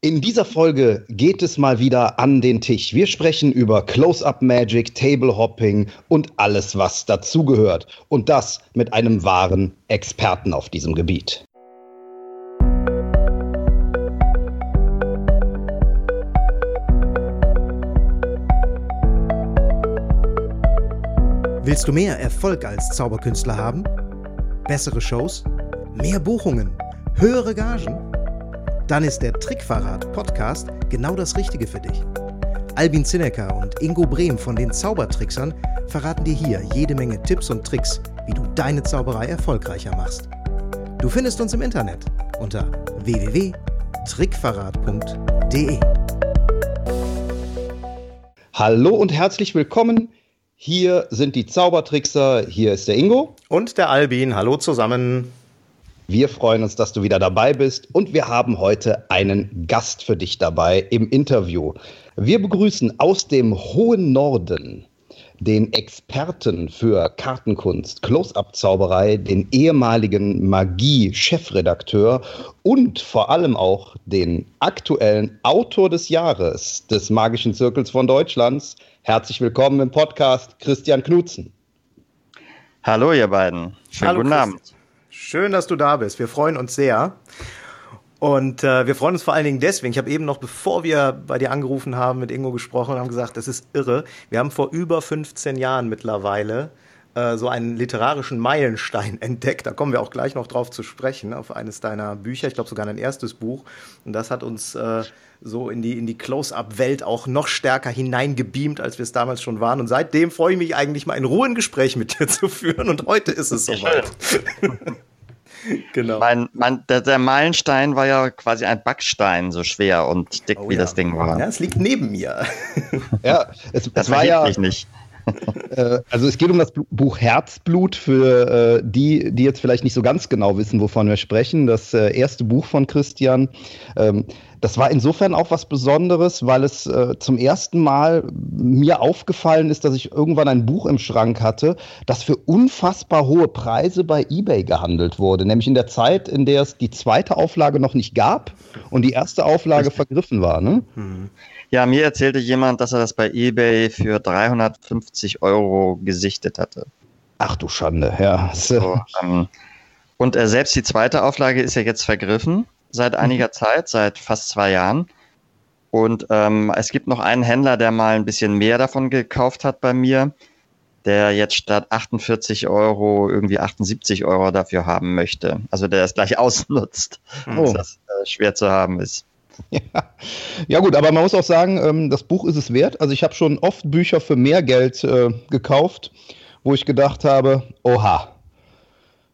In dieser Folge geht es mal wieder an den Tisch. Wir sprechen über Close-Up Magic, Table Hopping und alles, was dazugehört. Und das mit einem wahren Experten auf diesem Gebiet. Willst du mehr Erfolg als Zauberkünstler haben? Bessere Shows? Mehr Buchungen? Höhere Gagen? Dann ist der Trickverrat Podcast genau das Richtige für dich. Albin Zinecker und Ingo Brehm von den Zaubertricksern verraten dir hier jede Menge Tipps und Tricks, wie du deine Zauberei erfolgreicher machst. Du findest uns im Internet unter www.trickverrat.de. Hallo und herzlich willkommen. Hier sind die Zaubertrickser. Hier ist der Ingo. Und der Albin. Hallo zusammen. Wir freuen uns, dass du wieder dabei bist und wir haben heute einen Gast für dich dabei im Interview. Wir begrüßen aus dem hohen Norden den Experten für Kartenkunst, Close-up-Zauberei, den ehemaligen Magie-Chefredakteur und vor allem auch den aktuellen Autor des Jahres des Magischen Zirkels von Deutschlands. Herzlich willkommen im Podcast, Christian Knutzen. Hallo, ihr beiden. Schönen Hallo, guten Abend. Schön, dass du da bist. Wir freuen uns sehr. Und äh, wir freuen uns vor allen Dingen deswegen. Ich habe eben noch, bevor wir bei dir angerufen haben, mit Ingo gesprochen und haben gesagt, das ist irre. Wir haben vor über 15 Jahren mittlerweile äh, so einen literarischen Meilenstein entdeckt. Da kommen wir auch gleich noch drauf zu sprechen, auf eines deiner Bücher. Ich glaube sogar dein erstes Buch. Und das hat uns äh, so in die, in die Close-Up-Welt auch noch stärker hineingebeamt, als wir es damals schon waren. Und seitdem freue ich mich eigentlich mal in Ruhe ein Gespräch mit dir zu führen. Und heute ist es soweit. genau. Mein, mein, der, der, Meilenstein war ja quasi ein Backstein, so schwer und dick oh, wie ja. das Ding war. Ja, es liegt neben mir. ja, es, das es war ja nicht. Äh, also es geht um das Buch Herzblut für äh, die, die jetzt vielleicht nicht so ganz genau wissen, wovon wir sprechen. Das äh, erste Buch von Christian. Ähm, das war insofern auch was Besonderes, weil es äh, zum ersten Mal mir aufgefallen ist, dass ich irgendwann ein Buch im Schrank hatte, das für unfassbar hohe Preise bei eBay gehandelt wurde. Nämlich in der Zeit, in der es die zweite Auflage noch nicht gab und die erste Auflage vergriffen war. Ne? Hm. Ja, mir erzählte jemand, dass er das bei eBay für 350 Euro gesichtet hatte. Ach du Schande, ja. So, ähm, und äh, selbst die zweite Auflage ist ja jetzt vergriffen seit mhm. einiger Zeit, seit fast zwei Jahren. Und ähm, es gibt noch einen Händler, der mal ein bisschen mehr davon gekauft hat bei mir, der jetzt statt 48 Euro irgendwie 78 Euro dafür haben möchte. Also der es gleich ausnutzt, oh. dass das äh, schwer zu haben ist. Ja. ja. gut, aber man muss auch sagen, ähm, das Buch ist es wert. Also ich habe schon oft Bücher für mehr Geld äh, gekauft, wo ich gedacht habe, oha,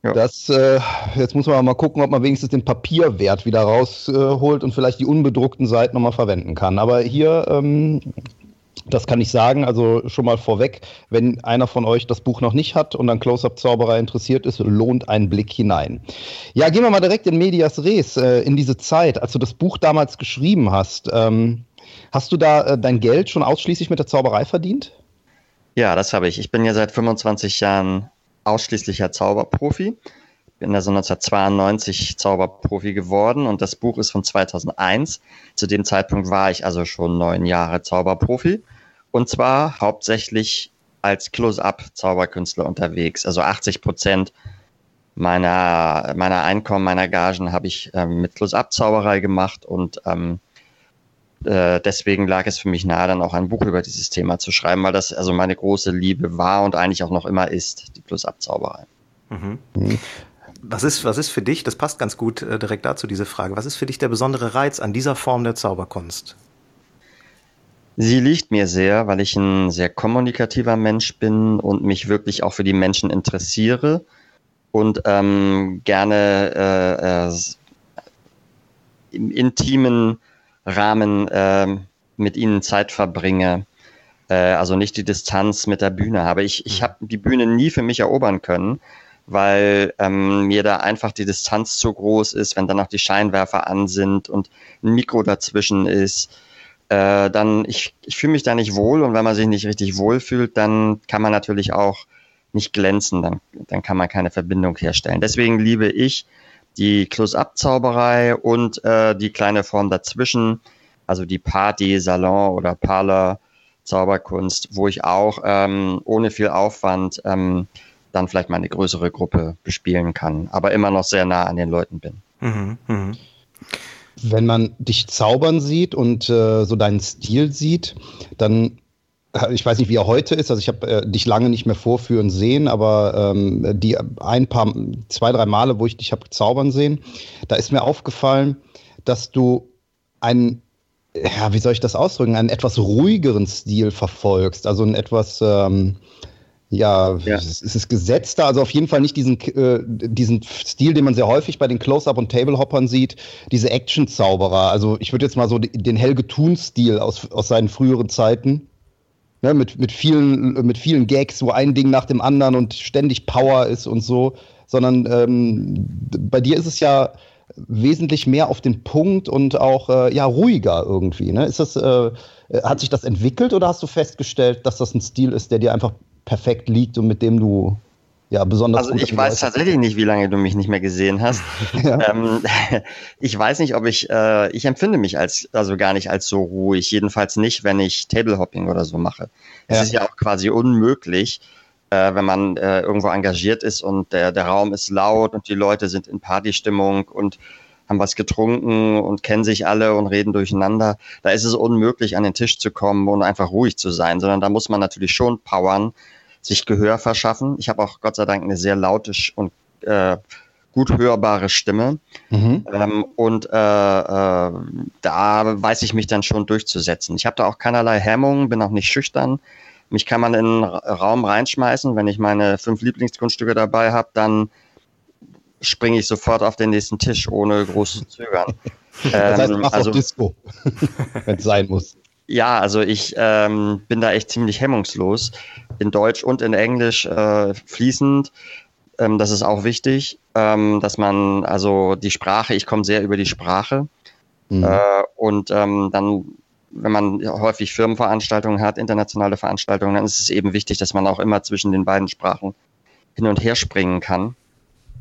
ja. Das, äh, jetzt muss man mal gucken, ob man wenigstens den Papierwert wieder rausholt äh, und vielleicht die unbedruckten Seiten nochmal verwenden kann. Aber hier, ähm, das kann ich sagen, also schon mal vorweg, wenn einer von euch das Buch noch nicht hat und an Close-Up-Zauberer interessiert ist, lohnt ein Blick hinein. Ja, gehen wir mal direkt in Medias Res, äh, in diese Zeit, als du das Buch damals geschrieben hast. Ähm, hast du da äh, dein Geld schon ausschließlich mit der Zauberei verdient? Ja, das habe ich. Ich bin ja seit 25 Jahren ausschließlicher Zauberprofi. Bin da so 1992 Zauberprofi geworden und das Buch ist von 2001. Zu dem Zeitpunkt war ich also schon neun Jahre Zauberprofi und zwar hauptsächlich als Close-Up-Zauberkünstler unterwegs. Also 80 Prozent meiner, meiner Einkommen, meiner Gagen habe ich ähm, mit Close-Up-Zauberei gemacht und ähm, äh, deswegen lag es für mich nahe, dann auch ein Buch über dieses Thema zu schreiben, weil das also meine große Liebe war und eigentlich auch noch immer ist, die Plus-Up-Zauberei. Mhm. Mhm. Was ist, was ist für dich, das passt ganz gut äh, direkt dazu, diese Frage, was ist für dich der besondere Reiz an dieser Form der Zauberkunst? Sie liegt mir sehr, weil ich ein sehr kommunikativer Mensch bin und mich wirklich auch für die Menschen interessiere und ähm, gerne äh, äh, im intimen Rahmen äh, mit ihnen Zeit verbringe. Äh, also nicht die Distanz mit der Bühne habe. Ich, ich mhm. habe die Bühne nie für mich erobern können, weil ähm, mir da einfach die Distanz zu groß ist, wenn dann noch die Scheinwerfer an sind und ein Mikro dazwischen ist. Äh, dann ich, ich fühle mich da nicht wohl und wenn man sich nicht richtig wohl fühlt, dann kann man natürlich auch nicht glänzen, dann, dann kann man keine Verbindung herstellen. Deswegen liebe ich die Close-Up-Zauberei und äh, die kleine Form dazwischen, also die Party, Salon oder Parlor Zauberkunst, wo ich auch ähm, ohne viel Aufwand ähm, dann vielleicht mal eine größere Gruppe bespielen kann, aber immer noch sehr nah an den Leuten bin. Mhm, mh. Wenn man dich zaubern sieht und äh, so deinen Stil sieht, dann ich weiß nicht, wie er heute ist. Also ich habe äh, dich lange nicht mehr vorführen sehen, aber ähm, die ein paar, zwei, drei Male, wo ich dich habe zaubern sehen, da ist mir aufgefallen, dass du einen, ja, wie soll ich das ausdrücken, einen etwas ruhigeren Stil verfolgst. Also einen etwas ähm, ja, ja. Es, ist gesetzter, also auf jeden Fall nicht diesen, äh, diesen Stil, den man sehr häufig bei den Close-Up- und Table-Hoppern sieht, diese Action-Zauberer. Also ich würde jetzt mal so den Helge Thun-Stil aus, aus seinen früheren Zeiten, ne, mit, mit, vielen, mit vielen Gags, wo ein Ding nach dem anderen und ständig Power ist und so, sondern ähm, bei dir ist es ja wesentlich mehr auf den Punkt und auch äh, ja ruhiger irgendwie. Ne? Ist das, äh, hat sich das entwickelt oder hast du festgestellt, dass das ein Stil ist, der dir einfach perfekt liegt und mit dem du ja besonders. Also ich weiß tatsächlich nicht, wie lange du mich nicht mehr gesehen hast. ja. ähm, ich weiß nicht, ob ich, äh, ich empfinde mich als, also gar nicht als so ruhig. Jedenfalls nicht, wenn ich Tablehopping oder so mache. Es ja. ist ja auch quasi unmöglich, äh, wenn man äh, irgendwo engagiert ist und der, der Raum ist laut und die Leute sind in Partystimmung und haben was getrunken und kennen sich alle und reden durcheinander. Da ist es unmöglich, an den Tisch zu kommen und einfach ruhig zu sein, sondern da muss man natürlich schon powern sich Gehör verschaffen. Ich habe auch Gott sei Dank eine sehr laute und äh, gut hörbare Stimme. Mhm. Ähm, und äh, äh, da weiß ich mich dann schon durchzusetzen. Ich habe da auch keinerlei Hemmungen, bin auch nicht schüchtern. Mich kann man in einen Raum reinschmeißen. Wenn ich meine fünf Lieblingskunststücke dabei habe, dann springe ich sofort auf den nächsten Tisch, ohne großes Zögern. das heißt, machst also, Disco, wenn es sein muss. Ja, also ich ähm, bin da echt ziemlich hemmungslos. In Deutsch und in Englisch äh, fließend. Ähm, das ist auch wichtig, ähm, dass man, also die Sprache, ich komme sehr über die Sprache. Mhm. Äh, und ähm, dann, wenn man häufig Firmenveranstaltungen hat, internationale Veranstaltungen, dann ist es eben wichtig, dass man auch immer zwischen den beiden Sprachen hin und her springen kann.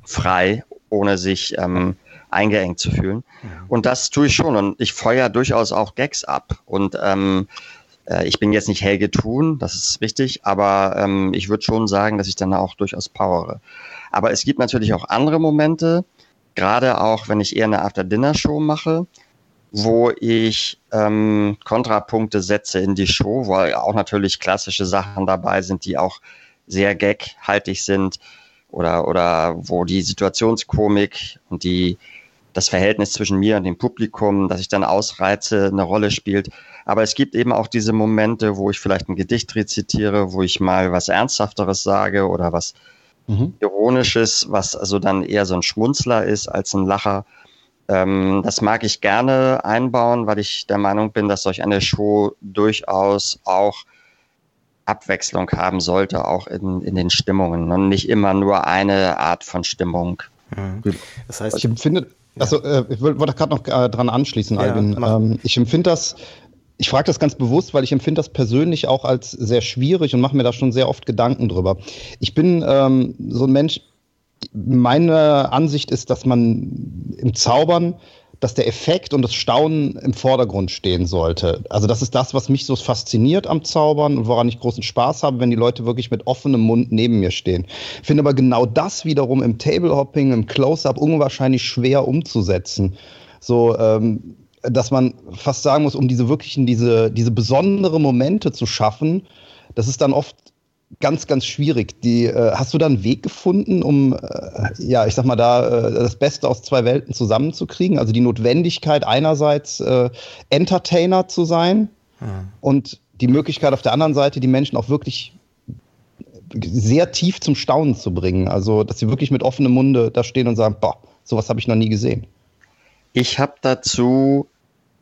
Frei, ohne sich ähm, eingeengt zu fühlen. Mhm. Und das tue ich schon. Und ich feuer durchaus auch Gags ab. Und ähm, äh, ich bin jetzt nicht Helge Thun, das ist richtig, aber ähm, ich würde schon sagen, dass ich dann auch durchaus powere. Aber es gibt natürlich auch andere Momente, gerade auch wenn ich eher eine After-Dinner-Show mache, wo ich ähm, Kontrapunkte setze in die Show, wo auch natürlich klassische Sachen dabei sind, die auch sehr gaghaltig sind oder, oder wo die Situationskomik und die das Verhältnis zwischen mir und dem Publikum, dass ich dann ausreize, eine Rolle spielt. Aber es gibt eben auch diese Momente, wo ich vielleicht ein Gedicht rezitiere, wo ich mal was Ernsthafteres sage oder was mhm. Ironisches, was also dann eher so ein Schmunzler ist als ein Lacher. Ähm, das mag ich gerne einbauen, weil ich der Meinung bin, dass solch eine Show durchaus auch Abwechslung haben sollte, auch in, in den Stimmungen und nicht immer nur eine Art von Stimmung. Mhm. Das heißt, ich empfinde, also äh, ich wollte gerade noch äh, dran anschließen, ja, Albin. Ähm, ich empfinde das, ich frage das ganz bewusst, weil ich empfinde das persönlich auch als sehr schwierig und mache mir da schon sehr oft Gedanken drüber. Ich bin ähm, so ein Mensch, meine Ansicht ist, dass man im Zaubern dass der Effekt und das Staunen im Vordergrund stehen sollte. Also das ist das, was mich so fasziniert am Zaubern und woran ich großen Spaß habe, wenn die Leute wirklich mit offenem Mund neben mir stehen. Ich finde aber genau das wiederum im Tablehopping, im Close-up unwahrscheinlich schwer umzusetzen. So, ähm, dass man fast sagen muss, um diese wirklichen, diese, diese besondere Momente zu schaffen, das ist dann oft ganz, ganz schwierig. Die, äh, hast du da einen Weg gefunden, um, äh, ja, ich sag mal, da äh, das Beste aus zwei Welten zusammenzukriegen? Also die Notwendigkeit einerseits äh, Entertainer zu sein hm. und die Möglichkeit auf der anderen Seite, die Menschen auch wirklich sehr tief zum Staunen zu bringen. Also, dass sie wirklich mit offenem Munde da stehen und sagen, boah, sowas habe ich noch nie gesehen. Ich habe dazu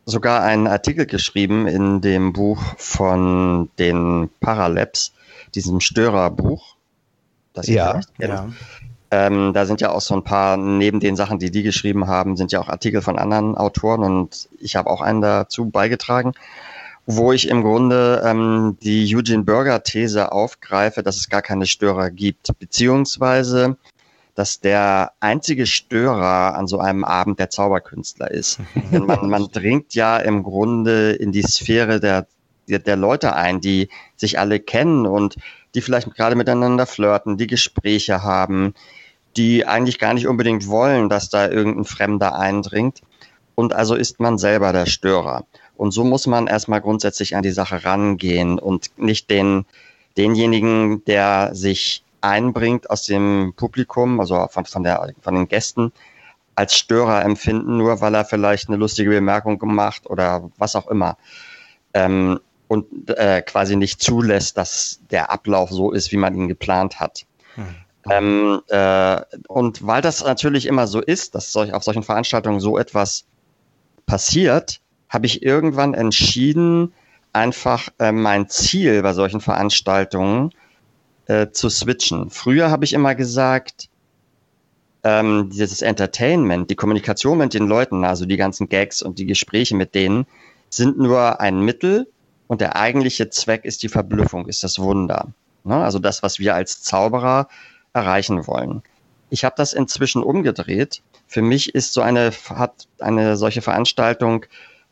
sogar einen Artikel geschrieben in dem Buch von den Paralabs diesem Störerbuch. Das ja, ja. Ähm, da sind ja auch so ein paar, neben den Sachen, die die geschrieben haben, sind ja auch Artikel von anderen Autoren und ich habe auch einen dazu beigetragen, wo ich im Grunde ähm, die Eugene Burger These aufgreife, dass es gar keine Störer gibt, beziehungsweise dass der einzige Störer an so einem Abend der Zauberkünstler ist. Denn man, man dringt ja im Grunde in die Sphäre der, der, der Leute ein, die sich alle kennen und die vielleicht gerade miteinander flirten, die Gespräche haben, die eigentlich gar nicht unbedingt wollen, dass da irgendein Fremder eindringt. Und also ist man selber der Störer. Und so muss man erstmal grundsätzlich an die Sache rangehen und nicht den, denjenigen, der sich einbringt aus dem Publikum, also von, von, der, von den Gästen, als Störer empfinden, nur weil er vielleicht eine lustige Bemerkung gemacht oder was auch immer. Ähm, und äh, quasi nicht zulässt, dass der Ablauf so ist, wie man ihn geplant hat. Hm. Ähm, äh, und weil das natürlich immer so ist, dass solch, auf solchen Veranstaltungen so etwas passiert, habe ich irgendwann entschieden, einfach äh, mein Ziel bei solchen Veranstaltungen äh, zu switchen. Früher habe ich immer gesagt, ähm, dieses Entertainment, die Kommunikation mit den Leuten, also die ganzen Gags und die Gespräche mit denen, sind nur ein Mittel und der eigentliche Zweck ist die Verblüffung, ist das Wunder. Ne? Also das, was wir als Zauberer erreichen wollen. Ich habe das inzwischen umgedreht. Für mich ist so eine, hat eine solche Veranstaltung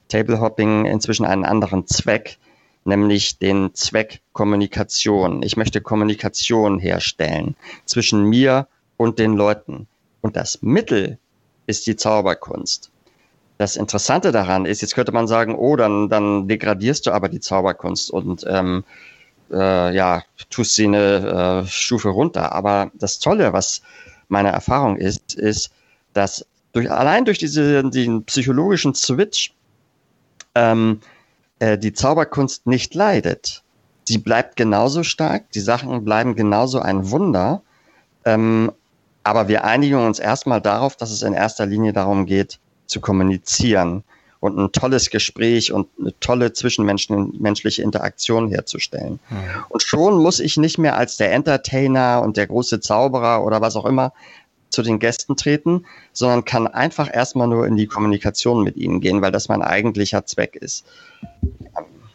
Tablehopping inzwischen einen anderen Zweck, nämlich den Zweck Kommunikation. Ich möchte Kommunikation herstellen zwischen mir und den Leuten. Und das Mittel ist die Zauberkunst. Das Interessante daran ist, jetzt könnte man sagen, oh, dann, dann degradierst du aber die Zauberkunst und ähm, äh, ja, tust sie eine äh, Stufe runter. Aber das Tolle, was meine Erfahrung ist, ist, dass durch, allein durch diese, den psychologischen Switch ähm, äh, die Zauberkunst nicht leidet. Sie bleibt genauso stark, die Sachen bleiben genauso ein Wunder, ähm, aber wir einigen uns erstmal darauf, dass es in erster Linie darum geht, zu kommunizieren und ein tolles Gespräch und eine tolle zwischenmenschliche Interaktion herzustellen. Mhm. Und schon muss ich nicht mehr als der Entertainer und der große Zauberer oder was auch immer zu den Gästen treten, sondern kann einfach erstmal nur in die Kommunikation mit ihnen gehen, weil das mein eigentlicher Zweck ist.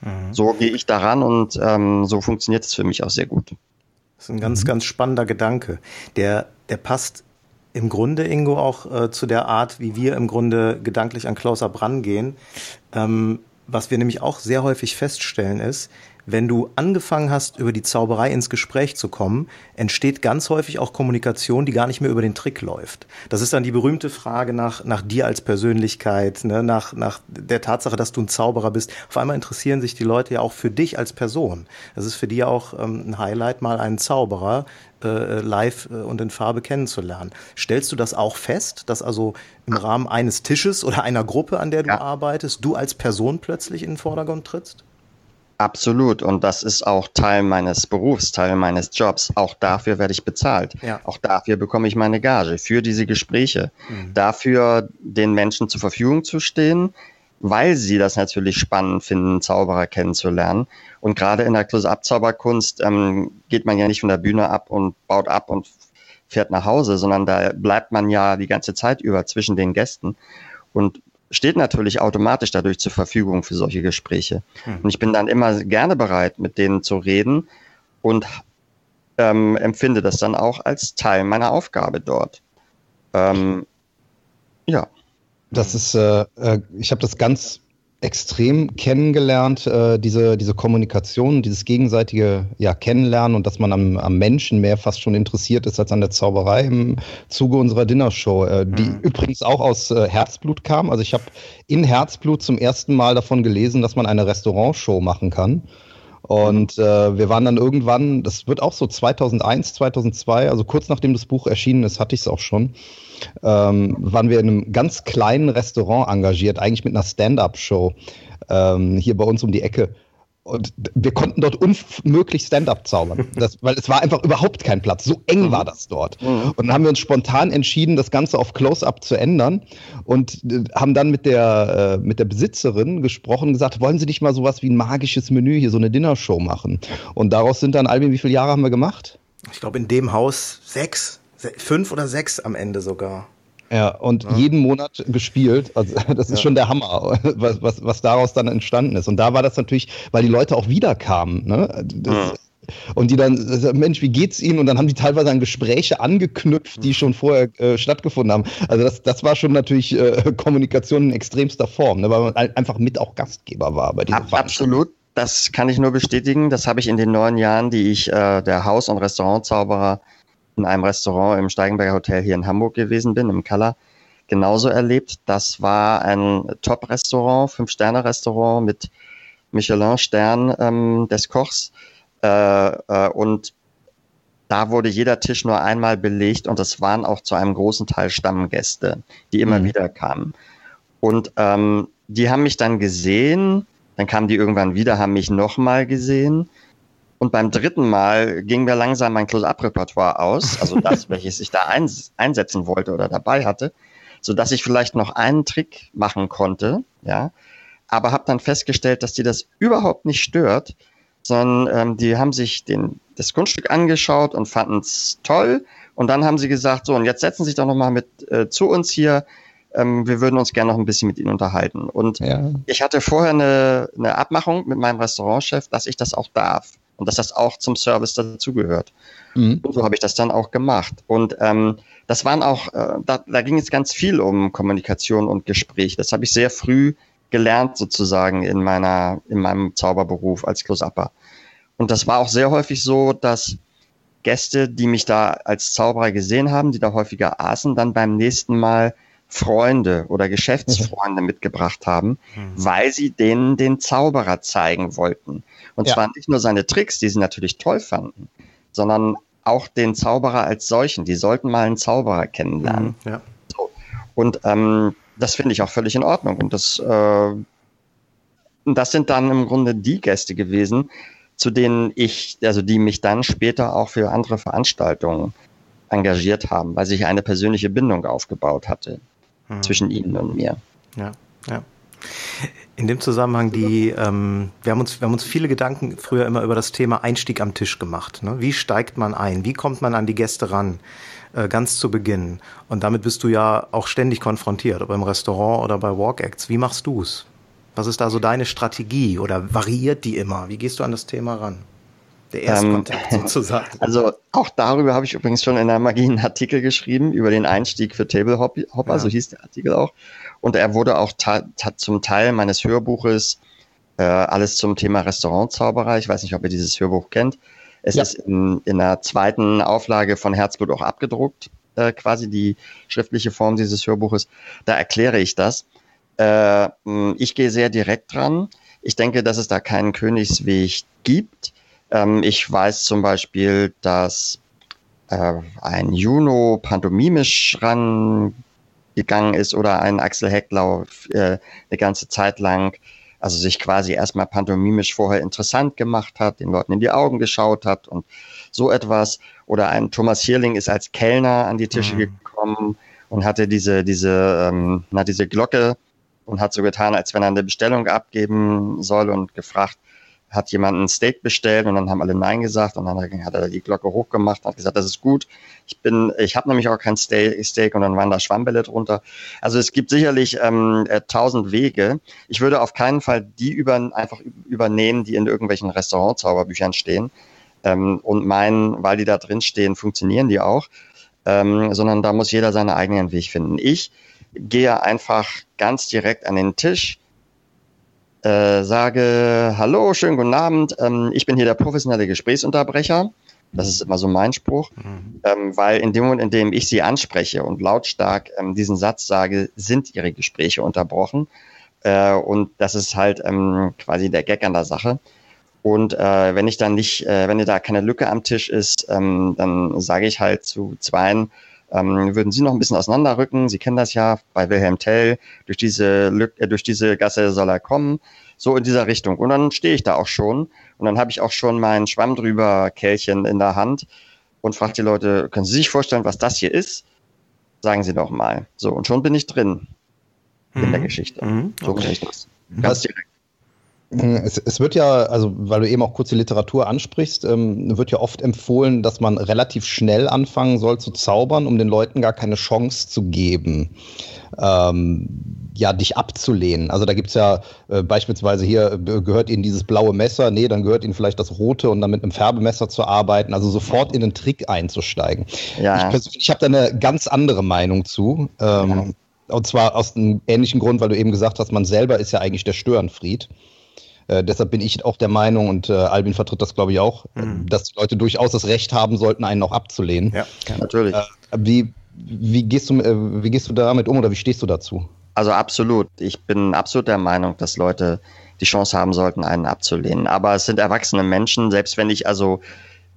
Mhm. So gehe ich daran und ähm, so funktioniert es für mich auch sehr gut. Das ist ein ganz, mhm. ganz spannender Gedanke. Der, der passt im Grunde, Ingo, auch äh, zu der Art, wie wir im Grunde gedanklich an Close-Up rangehen. Ähm, was wir nämlich auch sehr häufig feststellen ist, wenn du angefangen hast, über die Zauberei ins Gespräch zu kommen, entsteht ganz häufig auch Kommunikation, die gar nicht mehr über den Trick läuft. Das ist dann die berühmte Frage nach, nach dir als Persönlichkeit, ne? nach, nach der Tatsache, dass du ein Zauberer bist. Auf einmal interessieren sich die Leute ja auch für dich als Person. Das ist für die auch ähm, ein Highlight, mal einen Zauberer äh, live äh, und in Farbe kennenzulernen. Stellst du das auch fest, dass also im Rahmen eines Tisches oder einer Gruppe, an der du ja. arbeitest, du als Person plötzlich in den Vordergrund trittst? Absolut. Und das ist auch Teil meines Berufs, Teil meines Jobs. Auch dafür werde ich bezahlt. Ja. Auch dafür bekomme ich meine Gage, für diese Gespräche. Mhm. Dafür den Menschen zur Verfügung zu stehen, weil sie das natürlich spannend finden, Zauberer kennenzulernen. Und gerade in der Close-Up-Zauberkunst ähm, geht man ja nicht von der Bühne ab und baut ab und fährt nach Hause, sondern da bleibt man ja die ganze Zeit über zwischen den Gästen. Und steht natürlich automatisch dadurch zur Verfügung für solche Gespräche. Mhm. Und ich bin dann immer gerne bereit, mit denen zu reden und ähm, empfinde das dann auch als Teil meiner Aufgabe dort. Ähm, ja. Das ist, äh, äh ich habe das ganz extrem kennengelernt, äh, diese, diese Kommunikation, dieses gegenseitige ja, Kennenlernen und dass man am, am Menschen mehr fast schon interessiert ist als an der Zauberei im Zuge unserer Dinnershow, äh, die mhm. übrigens auch aus äh, Herzblut kam. Also ich habe in Herzblut zum ersten Mal davon gelesen, dass man eine Restaurantshow machen kann. Und äh, wir waren dann irgendwann, das wird auch so 2001, 2002, also kurz nachdem das Buch erschienen ist, hatte ich es auch schon, ähm, waren wir in einem ganz kleinen Restaurant engagiert, eigentlich mit einer Stand-up-Show ähm, hier bei uns um die Ecke. Und wir konnten dort unmöglich Stand-up zaubern, das, weil es war einfach überhaupt kein Platz. So eng war das dort. Mhm. Und dann haben wir uns spontan entschieden, das Ganze auf Close-up zu ändern und äh, haben dann mit der, äh, mit der Besitzerin gesprochen und gesagt, wollen Sie nicht mal sowas wie ein magisches Menü hier, so eine Dinnershow machen? Und daraus sind dann, Albin, wie viele Jahre haben wir gemacht? Ich glaube, in dem Haus sechs, fünf oder sechs am Ende sogar. Ja, und ja. jeden Monat gespielt. Also das ist ja. schon der Hammer, was, was, was daraus dann entstanden ist. Und da war das natürlich, weil die Leute auch wiederkamen. Ne? Das, ja. und die dann, Mensch, wie geht's Ihnen? Und dann haben die teilweise an Gespräche angeknüpft, die schon vorher äh, stattgefunden haben. Also das, das war schon natürlich äh, Kommunikation in extremster Form, ne, weil man einfach mit auch Gastgeber war bei diesem Absolut. Das kann ich nur bestätigen. Das habe ich in den neun Jahren, die ich äh, der Haus- und Restaurantzauberer in einem Restaurant im Steigenberger Hotel hier in Hamburg gewesen bin, im Keller, genauso erlebt. Das war ein Top-Restaurant, Fünf-Sterne-Restaurant mit Michelin-Stern ähm, des Kochs. Äh, äh, und da wurde jeder Tisch nur einmal belegt und es waren auch zu einem großen Teil Stammgäste, die immer mhm. wieder kamen. Und ähm, die haben mich dann gesehen, dann kamen die irgendwann wieder, haben mich nochmal gesehen. Und beim dritten Mal ging mir langsam mein Close-Up-Repertoire aus, also das, welches ich da eins, einsetzen wollte oder dabei hatte, so dass ich vielleicht noch einen Trick machen konnte, ja, aber habe dann festgestellt, dass die das überhaupt nicht stört, sondern ähm, die haben sich den, das Kunststück angeschaut und fanden es toll und dann haben sie gesagt, so und jetzt setzen Sie sich doch noch mal mit äh, zu uns hier, ähm, wir würden uns gerne noch ein bisschen mit Ihnen unterhalten. Und ja. ich hatte vorher eine, eine Abmachung mit meinem Restaurantchef, dass ich das auch darf und dass das auch zum Service dazugehört. Mhm. Und so habe ich das dann auch gemacht. Und ähm, das waren auch, äh, da, da ging es ganz viel um Kommunikation und Gespräch. Das habe ich sehr früh gelernt sozusagen in meiner, in meinem Zauberberuf als Close-Upper. Und das war auch sehr häufig so, dass Gäste, die mich da als Zauberer gesehen haben, die da häufiger aßen, dann beim nächsten Mal Freunde oder Geschäftsfreunde mhm. mitgebracht haben, mhm. weil sie denen den Zauberer zeigen wollten. Und ja. zwar nicht nur seine Tricks, die sie natürlich toll fanden, sondern auch den Zauberer als solchen. Die sollten mal einen Zauberer kennenlernen. Mhm, ja. so. Und ähm, das finde ich auch völlig in Ordnung. Und das, äh, das sind dann im Grunde die Gäste gewesen, zu denen ich, also die mich dann später auch für andere Veranstaltungen engagiert haben, weil sich eine persönliche Bindung aufgebaut hatte mhm. zwischen ihnen und mir. Ja, ja. In dem Zusammenhang, die, ähm, wir, haben uns, wir haben uns viele Gedanken früher immer über das Thema Einstieg am Tisch gemacht. Ne? Wie steigt man ein? Wie kommt man an die Gäste ran? Äh, ganz zu Beginn. Und damit bist du ja auch ständig konfrontiert, ob im Restaurant oder bei Walk-Acts. Wie machst du es? Was ist da so deine Strategie oder variiert die immer? Wie gehst du an das Thema ran? Der Erstkontakt ähm, sozusagen. Also auch darüber habe ich übrigens schon in der Magie einen Artikel geschrieben, über den Einstieg für Table Hopper, ja. so hieß der Artikel auch. Und er wurde auch zum Teil meines Hörbuches äh, alles zum Thema Restaurantzauberer. Ich weiß nicht, ob ihr dieses Hörbuch kennt. Es ja. ist in, in der zweiten Auflage von Herzblut auch abgedruckt, äh, quasi die schriftliche Form dieses Hörbuches. Da erkläre ich das. Äh, ich gehe sehr direkt dran. Ich denke, dass es da keinen Königsweg gibt. Ähm, ich weiß zum Beispiel, dass äh, ein Juno pantomimisch ran gegangen ist oder ein Axel Hecklau äh, eine ganze Zeit lang, also sich quasi erstmal pantomimisch vorher interessant gemacht hat, den Leuten in die Augen geschaut hat und so etwas. Oder ein Thomas Hierling ist als Kellner an die Tische mhm. gekommen und hatte diese, diese, ähm, na, diese Glocke und hat so getan, als wenn er eine Bestellung abgeben soll und gefragt, hat jemand ein Steak bestellt und dann haben alle Nein gesagt und dann hat er die Glocke hochgemacht und hat gesagt, das ist gut. Ich bin, ich habe nämlich auch kein Steak und dann waren da Schwammbälle drunter. Also es gibt sicherlich ähm, äh, tausend Wege. Ich würde auf keinen Fall die über, einfach übernehmen, die in irgendwelchen Restaurantzauberbüchern stehen ähm, und meinen, weil die da drin stehen, funktionieren die auch, ähm, sondern da muss jeder seinen eigenen Weg finden. Ich gehe einfach ganz direkt an den Tisch äh, sage, hallo, schönen guten Abend, ähm, ich bin hier der professionelle Gesprächsunterbrecher. Das ist immer so mein Spruch, mhm. ähm, weil in dem Moment, in dem ich sie anspreche und lautstark ähm, diesen Satz sage, sind ihre Gespräche unterbrochen. Äh, und das ist halt ähm, quasi der Gag an der Sache. Und äh, wenn ich dann nicht, äh, wenn da keine Lücke am Tisch ist, ähm, dann sage ich halt zu zweien, ähm, würden Sie noch ein bisschen auseinanderrücken? Sie kennen das ja bei Wilhelm Tell. Durch diese, Lücke, äh, durch diese Gasse soll er kommen. So in dieser Richtung. Und dann stehe ich da auch schon. Und dann habe ich auch schon mein Schwamm drüber Kälchen in der Hand und frage die Leute, können Sie sich vorstellen, was das hier ist? Sagen Sie doch mal. So, und schon bin ich drin in der mhm. Geschichte. Mhm. So okay. ich das. Ganz direkt. Es, es, wird ja, also weil du eben auch kurz die Literatur ansprichst, ähm, wird ja oft empfohlen, dass man relativ schnell anfangen soll zu zaubern, um den Leuten gar keine Chance zu geben, ähm, ja, dich abzulehnen. Also da gibt es ja äh, beispielsweise hier, äh, gehört ihnen dieses blaue Messer, nee, dann gehört ihnen vielleicht das rote und dann mit einem Färbemesser zu arbeiten, also sofort in den Trick einzusteigen. Ja. Ich, ich habe da eine ganz andere Meinung zu. Ähm, ja. Und zwar aus einem ähnlichen Grund, weil du eben gesagt hast, man selber ist ja eigentlich der Störenfried. Äh, deshalb bin ich auch der Meinung, und äh, Albin vertritt das, glaube ich, auch, mhm. dass die Leute durchaus das Recht haben sollten, einen auch abzulehnen. Ja, natürlich. Äh, wie, wie, gehst du, äh, wie gehst du damit um oder wie stehst du dazu? Also absolut. Ich bin absolut der Meinung, dass Leute die Chance haben sollten, einen abzulehnen. Aber es sind erwachsene Menschen, selbst wenn ich also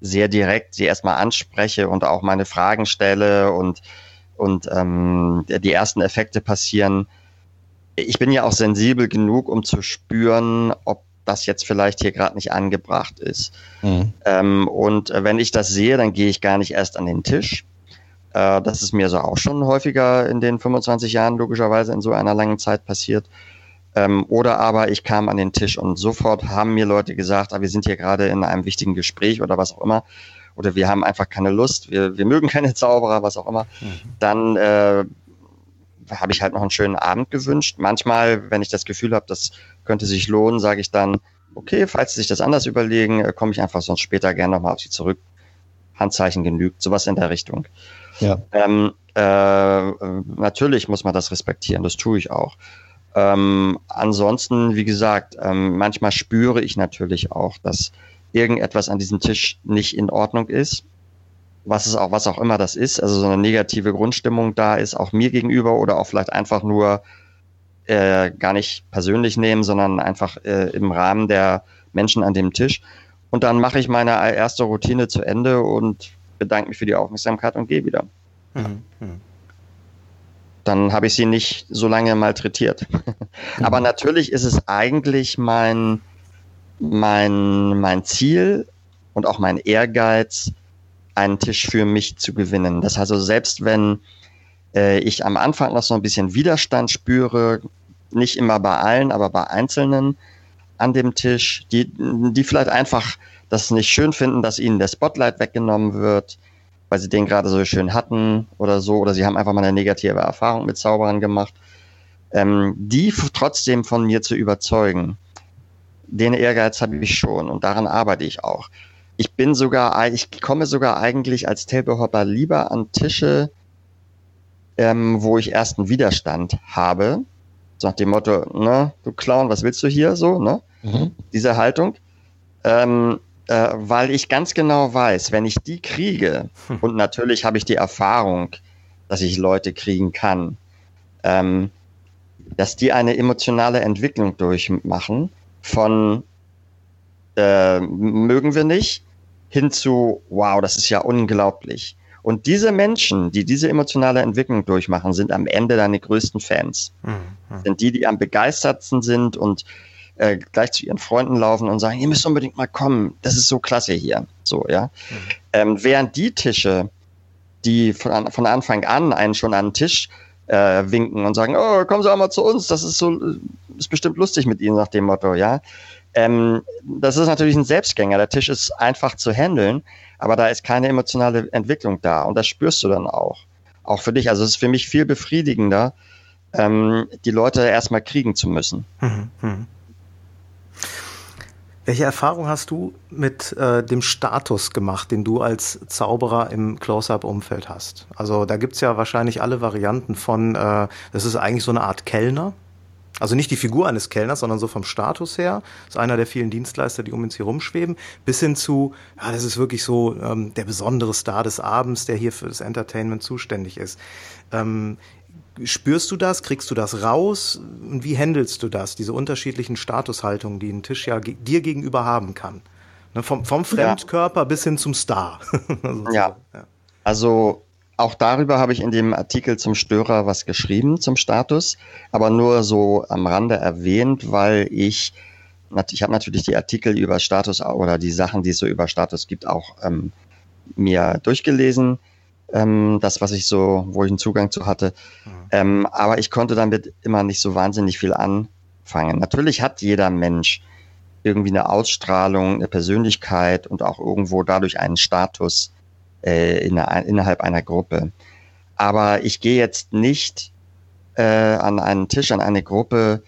sehr direkt sie erstmal anspreche und auch meine Fragen stelle und, und ähm, die ersten Effekte passieren, ich bin ja auch sensibel genug, um zu spüren, ob das jetzt vielleicht hier gerade nicht angebracht ist. Mhm. Ähm, und äh, wenn ich das sehe, dann gehe ich gar nicht erst an den Tisch. Äh, das ist mir so auch schon häufiger in den 25 Jahren logischerweise in so einer langen Zeit passiert. Ähm, oder aber ich kam an den Tisch und sofort haben mir Leute gesagt, ah, wir sind hier gerade in einem wichtigen Gespräch oder was auch immer. Oder wir haben einfach keine Lust, wir, wir mögen keine Zauberer, was auch immer. Mhm. Dann äh, habe ich halt noch einen schönen Abend gewünscht. Manchmal, wenn ich das Gefühl habe, das könnte sich lohnen, sage ich dann, okay, falls Sie sich das anders überlegen, äh, komme ich einfach sonst später gerne nochmal auf Sie zurück. Handzeichen genügt, sowas in der Richtung. Ja. Ähm, äh, natürlich muss man das respektieren, das tue ich auch. Ähm, ansonsten, wie gesagt, ähm, manchmal spüre ich natürlich auch, dass irgendetwas an diesem Tisch nicht in Ordnung ist was es auch, was auch immer das ist, also so eine negative Grundstimmung da ist, auch mir gegenüber oder auch vielleicht einfach nur äh, gar nicht persönlich nehmen, sondern einfach äh, im Rahmen der Menschen an dem Tisch. Und dann mache ich meine erste Routine zu Ende und bedanke mich für die Aufmerksamkeit und gehe wieder. Mhm. Mhm. Dann habe ich sie nicht so lange malträtiert. Mhm. Aber natürlich ist es eigentlich mein, mein, mein Ziel und auch mein Ehrgeiz, einen Tisch für mich zu gewinnen. Das heißt also, selbst wenn äh, ich am Anfang noch so ein bisschen Widerstand spüre, nicht immer bei allen, aber bei Einzelnen an dem Tisch, die, die vielleicht einfach das nicht schön finden, dass ihnen der Spotlight weggenommen wird, weil sie den gerade so schön hatten oder so, oder sie haben einfach mal eine negative Erfahrung mit Zauberern gemacht, ähm, die trotzdem von mir zu überzeugen. Den Ehrgeiz habe ich schon und daran arbeite ich auch. Ich bin sogar, ich komme sogar eigentlich als Tablehopper lieber an Tische, ähm, wo ich erst einen Widerstand habe. So nach dem Motto, ne, du Clown, was willst du hier? So, ne? Mhm. Diese Haltung. Ähm, äh, weil ich ganz genau weiß, wenn ich die kriege, hm. und natürlich habe ich die Erfahrung, dass ich Leute kriegen kann, ähm, dass die eine emotionale Entwicklung durchmachen von äh, mögen wir nicht, hin zu, wow, das ist ja unglaublich. Und diese Menschen, die diese emotionale Entwicklung durchmachen, sind am Ende deine größten Fans. Mhm. Sind die, die am begeistertsten sind und äh, gleich zu ihren Freunden laufen und sagen, ihr müsst unbedingt mal kommen, das ist so klasse hier. So, ja. Mhm. Ähm, während die Tische, die von, von Anfang an einen schon an den Tisch äh, winken und sagen, oh, kommen Sie auch mal zu uns, das ist so, ist bestimmt lustig mit Ihnen nach dem Motto, ja. Ähm, das ist natürlich ein Selbstgänger. Der Tisch ist einfach zu handeln, aber da ist keine emotionale Entwicklung da. Und das spürst du dann auch. Auch für dich. Also es ist für mich viel befriedigender, ähm, die Leute erstmal kriegen zu müssen. Mhm. Welche Erfahrung hast du mit äh, dem Status gemacht, den du als Zauberer im Close-Up-Umfeld hast? Also da gibt's ja wahrscheinlich alle Varianten von, äh, das ist eigentlich so eine Art Kellner, also nicht die Figur eines Kellners, sondern so vom Status her. Das ist einer der vielen Dienstleister, die um uns hier rumschweben. Bis hin zu, ja, das ist wirklich so ähm, der besondere Star des Abends, der hier für das Entertainment zuständig ist. Ähm, spürst du das? Kriegst du das raus? Und wie handelst du das? Diese unterschiedlichen Statushaltungen, die ein Tisch ja ge dir gegenüber haben kann. Ne, vom, vom Fremdkörper ja. bis hin zum Star. ja. ja. Also auch darüber habe ich in dem Artikel zum Störer was geschrieben, zum Status, aber nur so am Rande erwähnt, weil ich, ich habe natürlich die Artikel über Status oder die Sachen, die es so über Status gibt, auch ähm, mir durchgelesen. Ähm, das, was ich so, wo ich einen Zugang zu hatte. Mhm. Ähm, aber ich konnte damit immer nicht so wahnsinnig viel anfangen. Natürlich hat jeder Mensch irgendwie eine Ausstrahlung, eine Persönlichkeit und auch irgendwo dadurch einen Status äh, in eine, innerhalb einer Gruppe. Aber ich gehe jetzt nicht äh, an einen Tisch, an eine Gruppe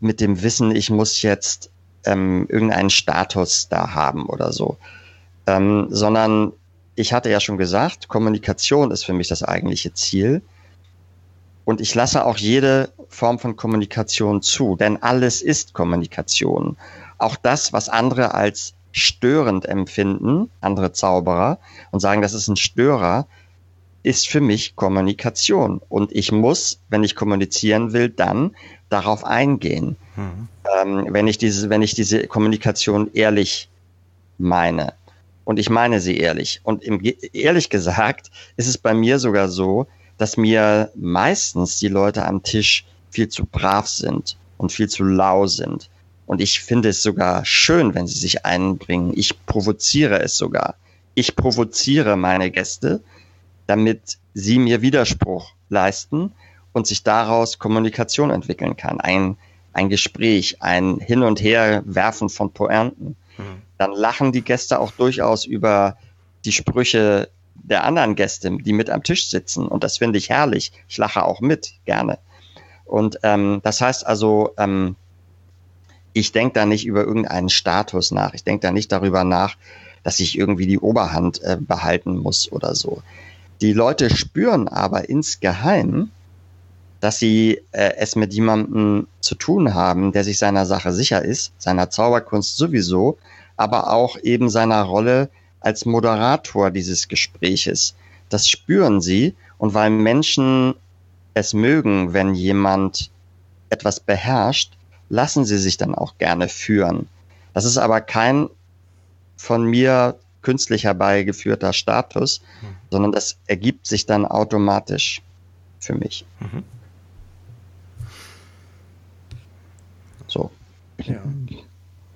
mit dem Wissen, ich muss jetzt ähm, irgendeinen Status da haben oder so. Ähm, sondern ich hatte ja schon gesagt, Kommunikation ist für mich das eigentliche Ziel. Und ich lasse auch jede Form von Kommunikation zu, denn alles ist Kommunikation. Auch das, was andere als störend empfinden, andere Zauberer, und sagen, das ist ein Störer, ist für mich Kommunikation. Und ich muss, wenn ich kommunizieren will, dann darauf eingehen. Mhm. Ähm, wenn ich diese, wenn ich diese Kommunikation ehrlich meine. Und ich meine sie ehrlich. Und im, ehrlich gesagt ist es bei mir sogar so, dass mir meistens die Leute am Tisch viel zu brav sind und viel zu lau sind. Und ich finde es sogar schön, wenn sie sich einbringen. Ich provoziere es sogar. Ich provoziere meine Gäste, damit sie mir Widerspruch leisten und sich daraus Kommunikation entwickeln kann. Ein, ein Gespräch, ein Hin und Her werfen von Pointen. Mhm. Dann lachen die Gäste auch durchaus über die Sprüche der anderen Gäste, die mit am Tisch sitzen. Und das finde ich herrlich. Ich lache auch mit, gerne. Und ähm, das heißt also, ähm, ich denke da nicht über irgendeinen Status nach. Ich denke da nicht darüber nach, dass ich irgendwie die Oberhand äh, behalten muss oder so. Die Leute spüren aber insgeheim, dass sie äh, es mit jemandem zu tun haben, der sich seiner Sache sicher ist, seiner Zauberkunst sowieso, aber auch eben seiner Rolle als Moderator dieses Gespräches. Das spüren sie und weil Menschen es mögen, wenn jemand etwas beherrscht, lassen sie sich dann auch gerne führen. Das ist aber kein von mir künstlich herbeigeführter Status, mhm. sondern das ergibt sich dann automatisch für mich. Mhm. So. Ja.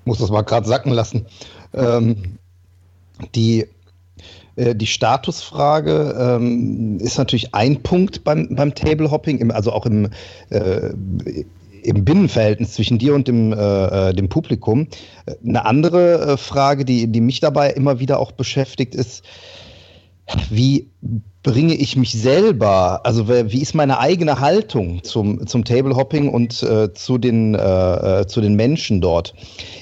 Muss das mal gerade sacken lassen. Ähm, die, äh, die Statusfrage ähm, ist natürlich ein Punkt beim, beim Table Hopping, also auch im, äh, im Binnenverhältnis zwischen dir und dem, äh, äh dem Publikum. Eine andere äh, Frage, die, die mich dabei immer wieder auch beschäftigt, ist, wie bringe ich mich selber, also wie ist meine eigene Haltung zum, zum Table und äh, zu, den, äh, zu den Menschen dort?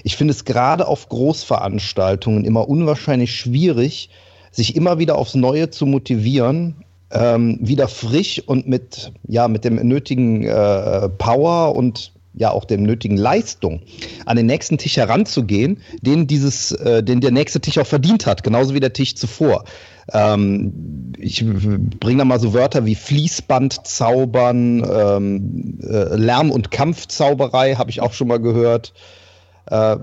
Ich finde es gerade auf Großveranstaltungen immer unwahrscheinlich schwierig, sich immer wieder aufs Neue zu motivieren ähm, wieder frisch und mit, ja, mit dem nötigen äh, Power und ja auch dem nötigen Leistung an den nächsten Tisch heranzugehen, den dieses, äh, den der nächste Tisch auch verdient hat, genauso wie der Tisch zuvor. Ähm, ich bringe da mal so Wörter wie Fließband zaubern, ähm, äh, Lärm- und Kampfzauberei habe ich auch schon mal gehört. Äh,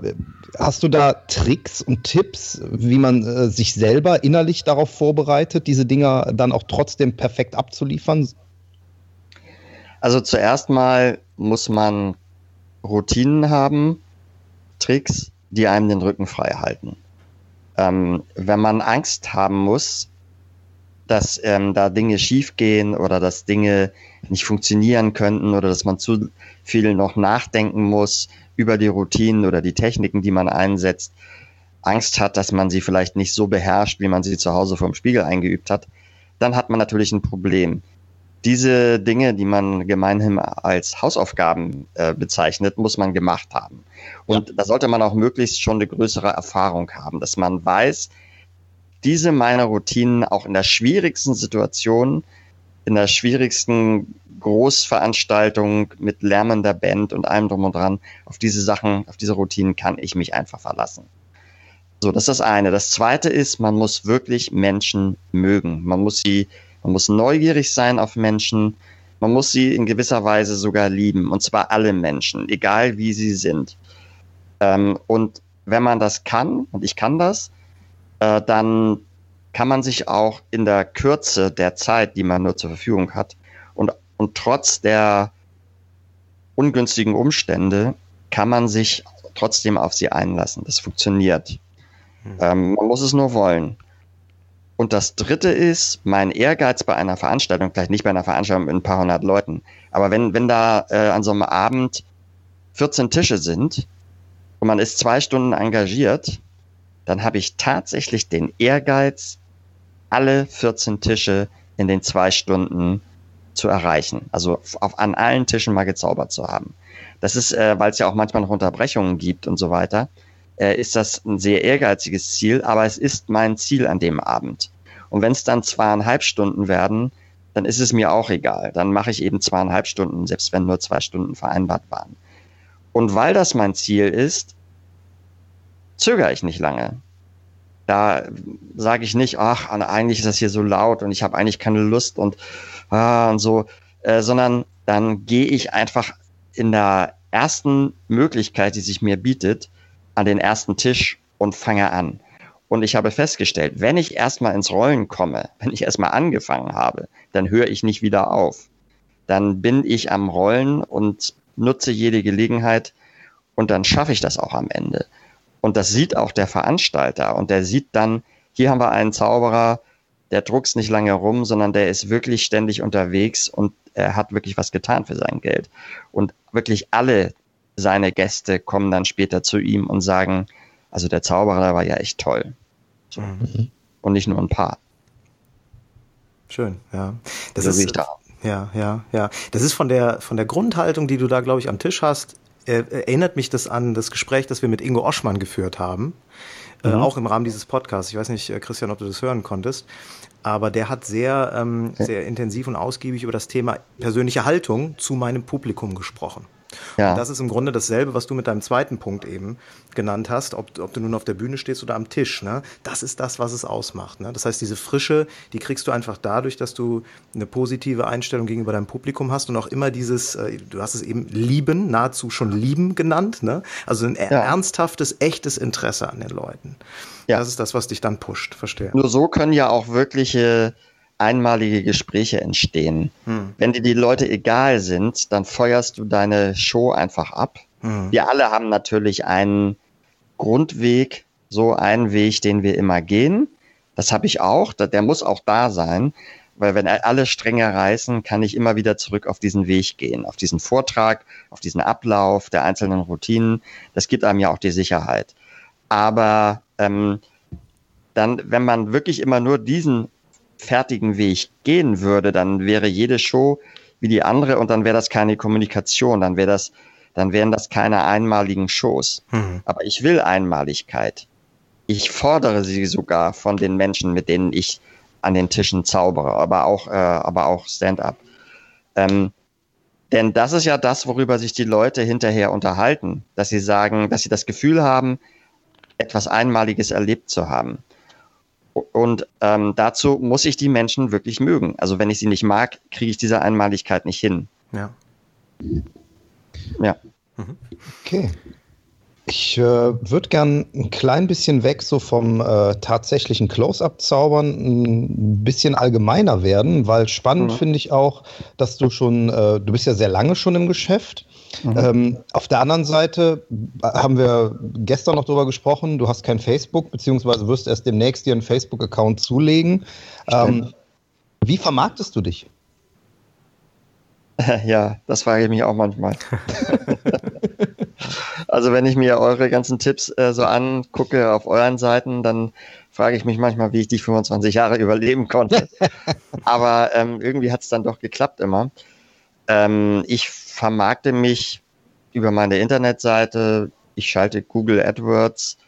hast du da Tricks und Tipps, wie man äh, sich selber innerlich darauf vorbereitet, diese Dinger dann auch trotzdem perfekt abzuliefern? Also zuerst mal muss man Routinen haben, Tricks, die einem den Rücken frei halten. Ähm, wenn man Angst haben muss, dass ähm, da Dinge schiefgehen oder dass Dinge nicht funktionieren könnten oder dass man zu viel noch nachdenken muss über die Routinen oder die Techniken, die man einsetzt, Angst hat, dass man sie vielleicht nicht so beherrscht, wie man sie zu Hause vorm Spiegel eingeübt hat, dann hat man natürlich ein Problem. Diese Dinge, die man gemeinhin als Hausaufgaben äh, bezeichnet, muss man gemacht haben. Und ja. da sollte man auch möglichst schon eine größere Erfahrung haben, dass man weiß, diese meine Routinen auch in der schwierigsten Situation, in der schwierigsten Großveranstaltung mit lärmender Band und allem drum und dran, auf diese Sachen, auf diese Routinen kann ich mich einfach verlassen. So, das ist das eine. Das zweite ist, man muss wirklich Menschen mögen. Man muss sie, man muss neugierig sein auf Menschen. Man muss sie in gewisser Weise sogar lieben. Und zwar alle Menschen, egal wie sie sind. Ähm, und wenn man das kann, und ich kann das, äh, dann kann man sich auch in der Kürze der Zeit, die man nur zur Verfügung hat, und und trotz der ungünstigen Umstände kann man sich trotzdem auf sie einlassen. Das funktioniert. Mhm. Ähm, man muss es nur wollen. Und das dritte ist, mein Ehrgeiz bei einer Veranstaltung, vielleicht nicht bei einer Veranstaltung mit ein paar hundert Leuten, aber wenn, wenn da äh, an so einem Abend 14 Tische sind und man ist zwei Stunden engagiert, dann habe ich tatsächlich den Ehrgeiz, alle 14 Tische in den zwei Stunden zu erreichen. Also auf, an allen Tischen mal gezaubert zu haben. Das ist, äh, weil es ja auch manchmal noch Unterbrechungen gibt und so weiter, äh, ist das ein sehr ehrgeiziges Ziel, aber es ist mein Ziel an dem Abend. Und wenn es dann zweieinhalb Stunden werden, dann ist es mir auch egal. Dann mache ich eben zweieinhalb Stunden, selbst wenn nur zwei Stunden vereinbart waren. Und weil das mein Ziel ist, zögere ich nicht lange. Da sage ich nicht, ach, eigentlich ist das hier so laut und ich habe eigentlich keine Lust und, ah, und so, äh, sondern dann gehe ich einfach in der ersten Möglichkeit, die sich mir bietet, an den ersten Tisch und fange an. Und ich habe festgestellt, wenn ich erstmal ins Rollen komme, wenn ich erstmal angefangen habe, dann höre ich nicht wieder auf. Dann bin ich am Rollen und nutze jede Gelegenheit und dann schaffe ich das auch am Ende. Und das sieht auch der Veranstalter und der sieht dann, hier haben wir einen Zauberer, der druckt nicht lange rum, sondern der ist wirklich ständig unterwegs und er hat wirklich was getan für sein Geld. Und wirklich alle seine Gäste kommen dann später zu ihm und sagen, also der Zauberer war ja echt toll. So. Mhm. Und nicht nur ein paar. Schön, ja. Das so ist, da. Ja, ja, ja. Das ist von der, von der Grundhaltung, die du da, glaube ich, am Tisch hast, äh, erinnert mich das an das Gespräch, das wir mit Ingo Oschmann geführt haben. Äh, mhm. Äh, auch im Rahmen dieses Podcasts. Ich weiß nicht, äh, Christian, ob du das hören konntest. Aber der hat sehr, ähm, sehr intensiv und ausgiebig über das Thema persönliche Haltung zu meinem Publikum gesprochen. Ja. Und das ist im Grunde dasselbe, was du mit deinem zweiten Punkt eben genannt hast, ob, ob du nun auf der Bühne stehst oder am Tisch. Ne? Das ist das, was es ausmacht. Ne? Das heißt, diese Frische, die kriegst du einfach dadurch, dass du eine positive Einstellung gegenüber deinem Publikum hast und auch immer dieses, äh, du hast es eben lieben, nahezu schon lieben genannt. Ne? Also ein ja. ernsthaftes, echtes Interesse an den Leuten. Ja. Das ist das, was dich dann pusht, verstehe. Nur so können ja auch wirkliche einmalige Gespräche entstehen. Hm. Wenn dir die Leute egal sind, dann feuerst du deine Show einfach ab. Hm. Wir alle haben natürlich einen Grundweg, so einen Weg, den wir immer gehen. Das habe ich auch, der muss auch da sein, weil wenn alle Stränge reißen, kann ich immer wieder zurück auf diesen Weg gehen, auf diesen Vortrag, auf diesen Ablauf der einzelnen Routinen. Das gibt einem ja auch die Sicherheit. Aber ähm, dann, wenn man wirklich immer nur diesen fertigen Weg gehen würde, dann wäre jede Show wie die andere und dann wäre das keine Kommunikation, dann wäre das, dann wären das keine einmaligen Shows. Mhm. Aber ich will Einmaligkeit. Ich fordere sie sogar von den Menschen, mit denen ich an den Tischen zaubere, aber auch, äh, aber auch Stand-up. Ähm, denn das ist ja das, worüber sich die Leute hinterher unterhalten, dass sie sagen, dass sie das Gefühl haben, etwas Einmaliges erlebt zu haben. Und ähm, dazu muss ich die Menschen wirklich mögen. Also wenn ich sie nicht mag, kriege ich diese Einmaligkeit nicht hin. Ja. Ja. Mhm. Okay. Ich äh, würde gern ein klein bisschen weg so vom äh, tatsächlichen Close-up-Zaubern ein bisschen allgemeiner werden, weil spannend mhm. finde ich auch, dass du schon, äh, du bist ja sehr lange schon im Geschäft Mhm. Ähm, auf der anderen Seite haben wir gestern noch darüber gesprochen, du hast kein Facebook, beziehungsweise wirst erst demnächst dir einen Facebook-Account zulegen. Ähm, wie vermarktest du dich? Ja, das frage ich mich auch manchmal. also wenn ich mir eure ganzen Tipps äh, so angucke auf euren Seiten, dann frage ich mich manchmal, wie ich die 25 Jahre überleben konnte. Aber ähm, irgendwie hat es dann doch geklappt immer. Ähm, ich vermarkte mich über meine Internetseite. Ich schalte Google AdWords.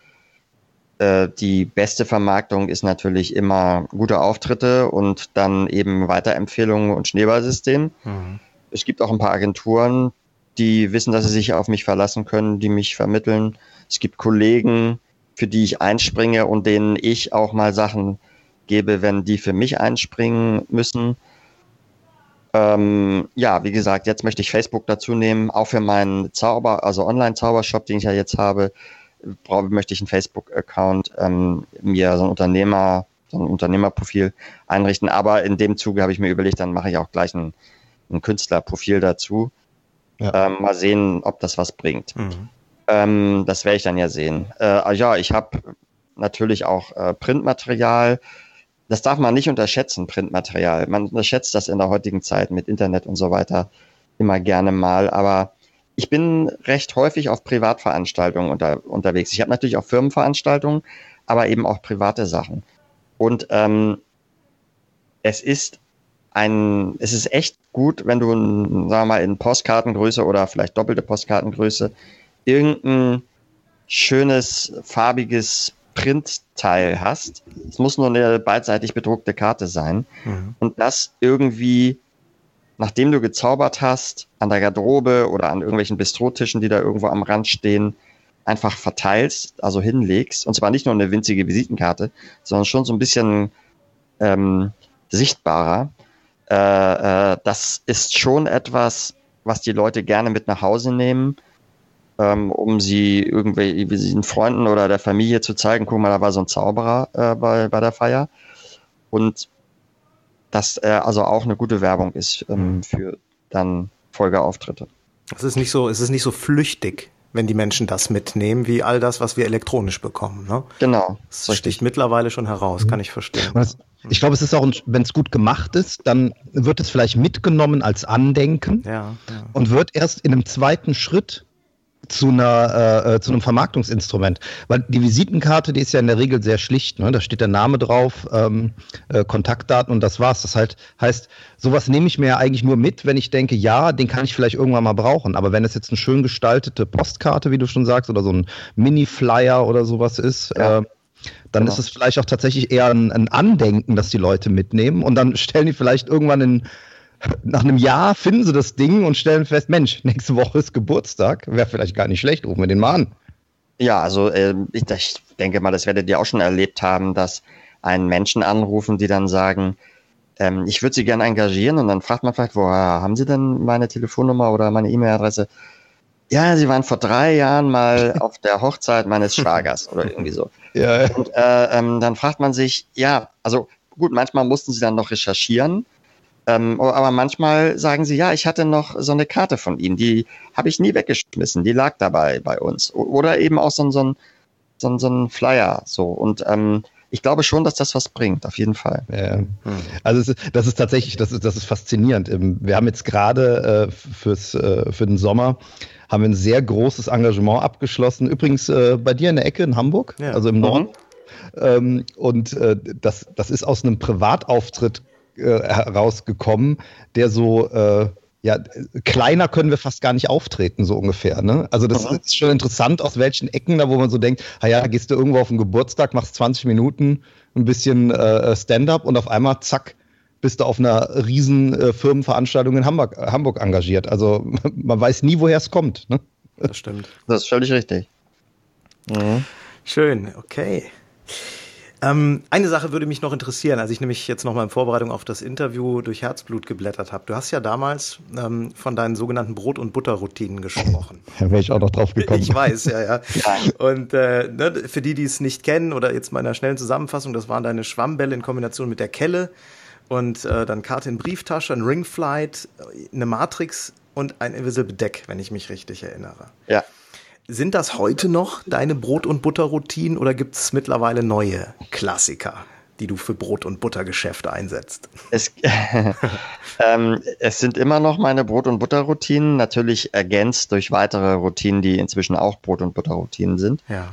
Äh, die beste Vermarktung ist natürlich immer gute Auftritte und dann eben Weiterempfehlungen und Schneeballsystem. Mhm. Es gibt auch ein paar Agenturen, die wissen, dass sie sich auf mich verlassen können, die mich vermitteln. Es gibt Kollegen, für die ich einspringe und denen ich auch mal Sachen gebe, wenn die für mich einspringen müssen. Ähm, ja, wie gesagt, jetzt möchte ich Facebook dazu nehmen, auch für meinen Zauber, also Online-Zaubershop, den ich ja jetzt habe, brauche, möchte ich einen Facebook-Account ähm, mir so ein Unternehmer, so ein Unternehmerprofil einrichten. Aber in dem Zuge habe ich mir überlegt, dann mache ich auch gleich ein, ein Künstlerprofil dazu. Ja. Ähm, mal sehen, ob das was bringt. Mhm. Ähm, das werde ich dann ja sehen. Äh, ja, ich habe natürlich auch äh, Printmaterial das darf man nicht unterschätzen, Printmaterial. Man unterschätzt das in der heutigen Zeit mit Internet und so weiter immer gerne mal, aber ich bin recht häufig auf Privatveranstaltungen unter, unterwegs. Ich habe natürlich auch Firmenveranstaltungen, aber eben auch private Sachen. Und ähm, es ist ein, es ist echt gut, wenn du, sagen wir mal, in Postkartengröße oder vielleicht doppelte Postkartengröße irgendein schönes, farbiges Printteil hast. Es muss nur eine beidseitig bedruckte Karte sein. Mhm. Und das irgendwie, nachdem du gezaubert hast, an der Garderobe oder an irgendwelchen Bistrotischen, die da irgendwo am Rand stehen, einfach verteilst, also hinlegst. Und zwar nicht nur eine winzige Visitenkarte, sondern schon so ein bisschen ähm, sichtbarer. Äh, äh, das ist schon etwas, was die Leute gerne mit nach Hause nehmen, ähm, um sie irgendwelchen Freunden oder der Familie zu zeigen, guck mal, da war so ein Zauberer äh, bei, bei der Feier. Und das äh, also auch eine gute Werbung ist ähm, für dann Folgeauftritte. Es ist nicht so, es ist nicht so flüchtig, wenn die Menschen das mitnehmen, wie all das, was wir elektronisch bekommen. Ne? Genau. Das sticht mittlerweile schon heraus, kann ich verstehen. Das, ich glaube, es ist auch, wenn es gut gemacht ist, dann wird es vielleicht mitgenommen als Andenken ja, ja. und wird erst in einem zweiten Schritt zu einer äh, äh, zu einem Vermarktungsinstrument, weil die Visitenkarte, die ist ja in der Regel sehr schlicht, ne? Da steht der Name drauf, ähm, äh, Kontaktdaten und das war's. Das halt heißt, sowas nehme ich mir ja eigentlich nur mit, wenn ich denke, ja, den kann ich vielleicht irgendwann mal brauchen. Aber wenn es jetzt eine schön gestaltete Postkarte, wie du schon sagst, oder so ein Mini-Flyer oder sowas ist, ja. äh, dann genau. ist es vielleicht auch tatsächlich eher ein, ein Andenken, dass die Leute mitnehmen und dann stellen die vielleicht irgendwann in nach einem Jahr finden sie das Ding und stellen fest, Mensch, nächste Woche ist Geburtstag. Wäre vielleicht gar nicht schlecht, rufen wir den mal an. Ja, also äh, ich, ich, denke mal, das werdet ihr auch schon erlebt haben, dass einen Menschen anrufen, die dann sagen, ähm, ich würde sie gerne engagieren und dann fragt man vielleicht, woher haben Sie denn meine Telefonnummer oder meine E-Mail-Adresse? Ja, Sie waren vor drei Jahren mal auf der Hochzeit meines Schwagers oder irgendwie so. Ja. Und äh, ähm, dann fragt man sich, ja, also gut, manchmal mussten Sie dann noch recherchieren ähm, aber manchmal sagen sie, ja, ich hatte noch so eine Karte von ihnen, die habe ich nie weggeschmissen, die lag dabei bei uns. Oder eben auch so, so, ein, so, so ein Flyer. So. Und ähm, ich glaube schon, dass das was bringt, auf jeden Fall. Ja. Hm. Also ist, das ist tatsächlich, das ist, das ist faszinierend. Ähm, wir haben jetzt gerade äh, fürs, äh, für den Sommer haben wir ein sehr großes Engagement abgeschlossen. Übrigens äh, bei dir in der Ecke in Hamburg, ja. also im Norden. Mhm. Ähm, und äh, das, das ist aus einem Privatauftritt äh, herausgekommen, der so, äh, ja, kleiner können wir fast gar nicht auftreten, so ungefähr. Ne? Also das mhm. ist schon interessant, aus welchen Ecken da, wo man so denkt, ja, gehst du irgendwo auf den Geburtstag, machst 20 Minuten ein bisschen äh, Stand-up und auf einmal, zack, bist du auf einer riesen äh, Firmenveranstaltung in Hamburg, Hamburg engagiert. Also man weiß nie, woher es kommt. Ne? Das stimmt. Das ist völlig richtig. Mhm. Schön, okay. Ähm, eine Sache würde mich noch interessieren, als ich nämlich jetzt noch mal in Vorbereitung auf das Interview durch Herzblut geblättert habe. Du hast ja damals ähm, von deinen sogenannten Brot- und Butterroutinen gesprochen. Da wäre ich auch noch drauf gekommen. Ich weiß, ja, ja. Und äh, ne, für die, die es nicht kennen oder jetzt mal in einer schnellen Zusammenfassung, das waren deine Schwammbälle in Kombination mit der Kelle und äh, dann Karte in Brieftasche, ein Ringflight, eine Matrix und ein Invisible Deck, wenn ich mich richtig erinnere. Ja. Sind das heute noch deine Brot- und Butterroutinen oder gibt es mittlerweile neue Klassiker, die du für Brot- und Buttergeschäfte einsetzt? Es, ähm, es sind immer noch meine Brot- und Butterroutinen, natürlich ergänzt durch weitere Routinen, die inzwischen auch Brot- und Butterroutinen sind. Ja.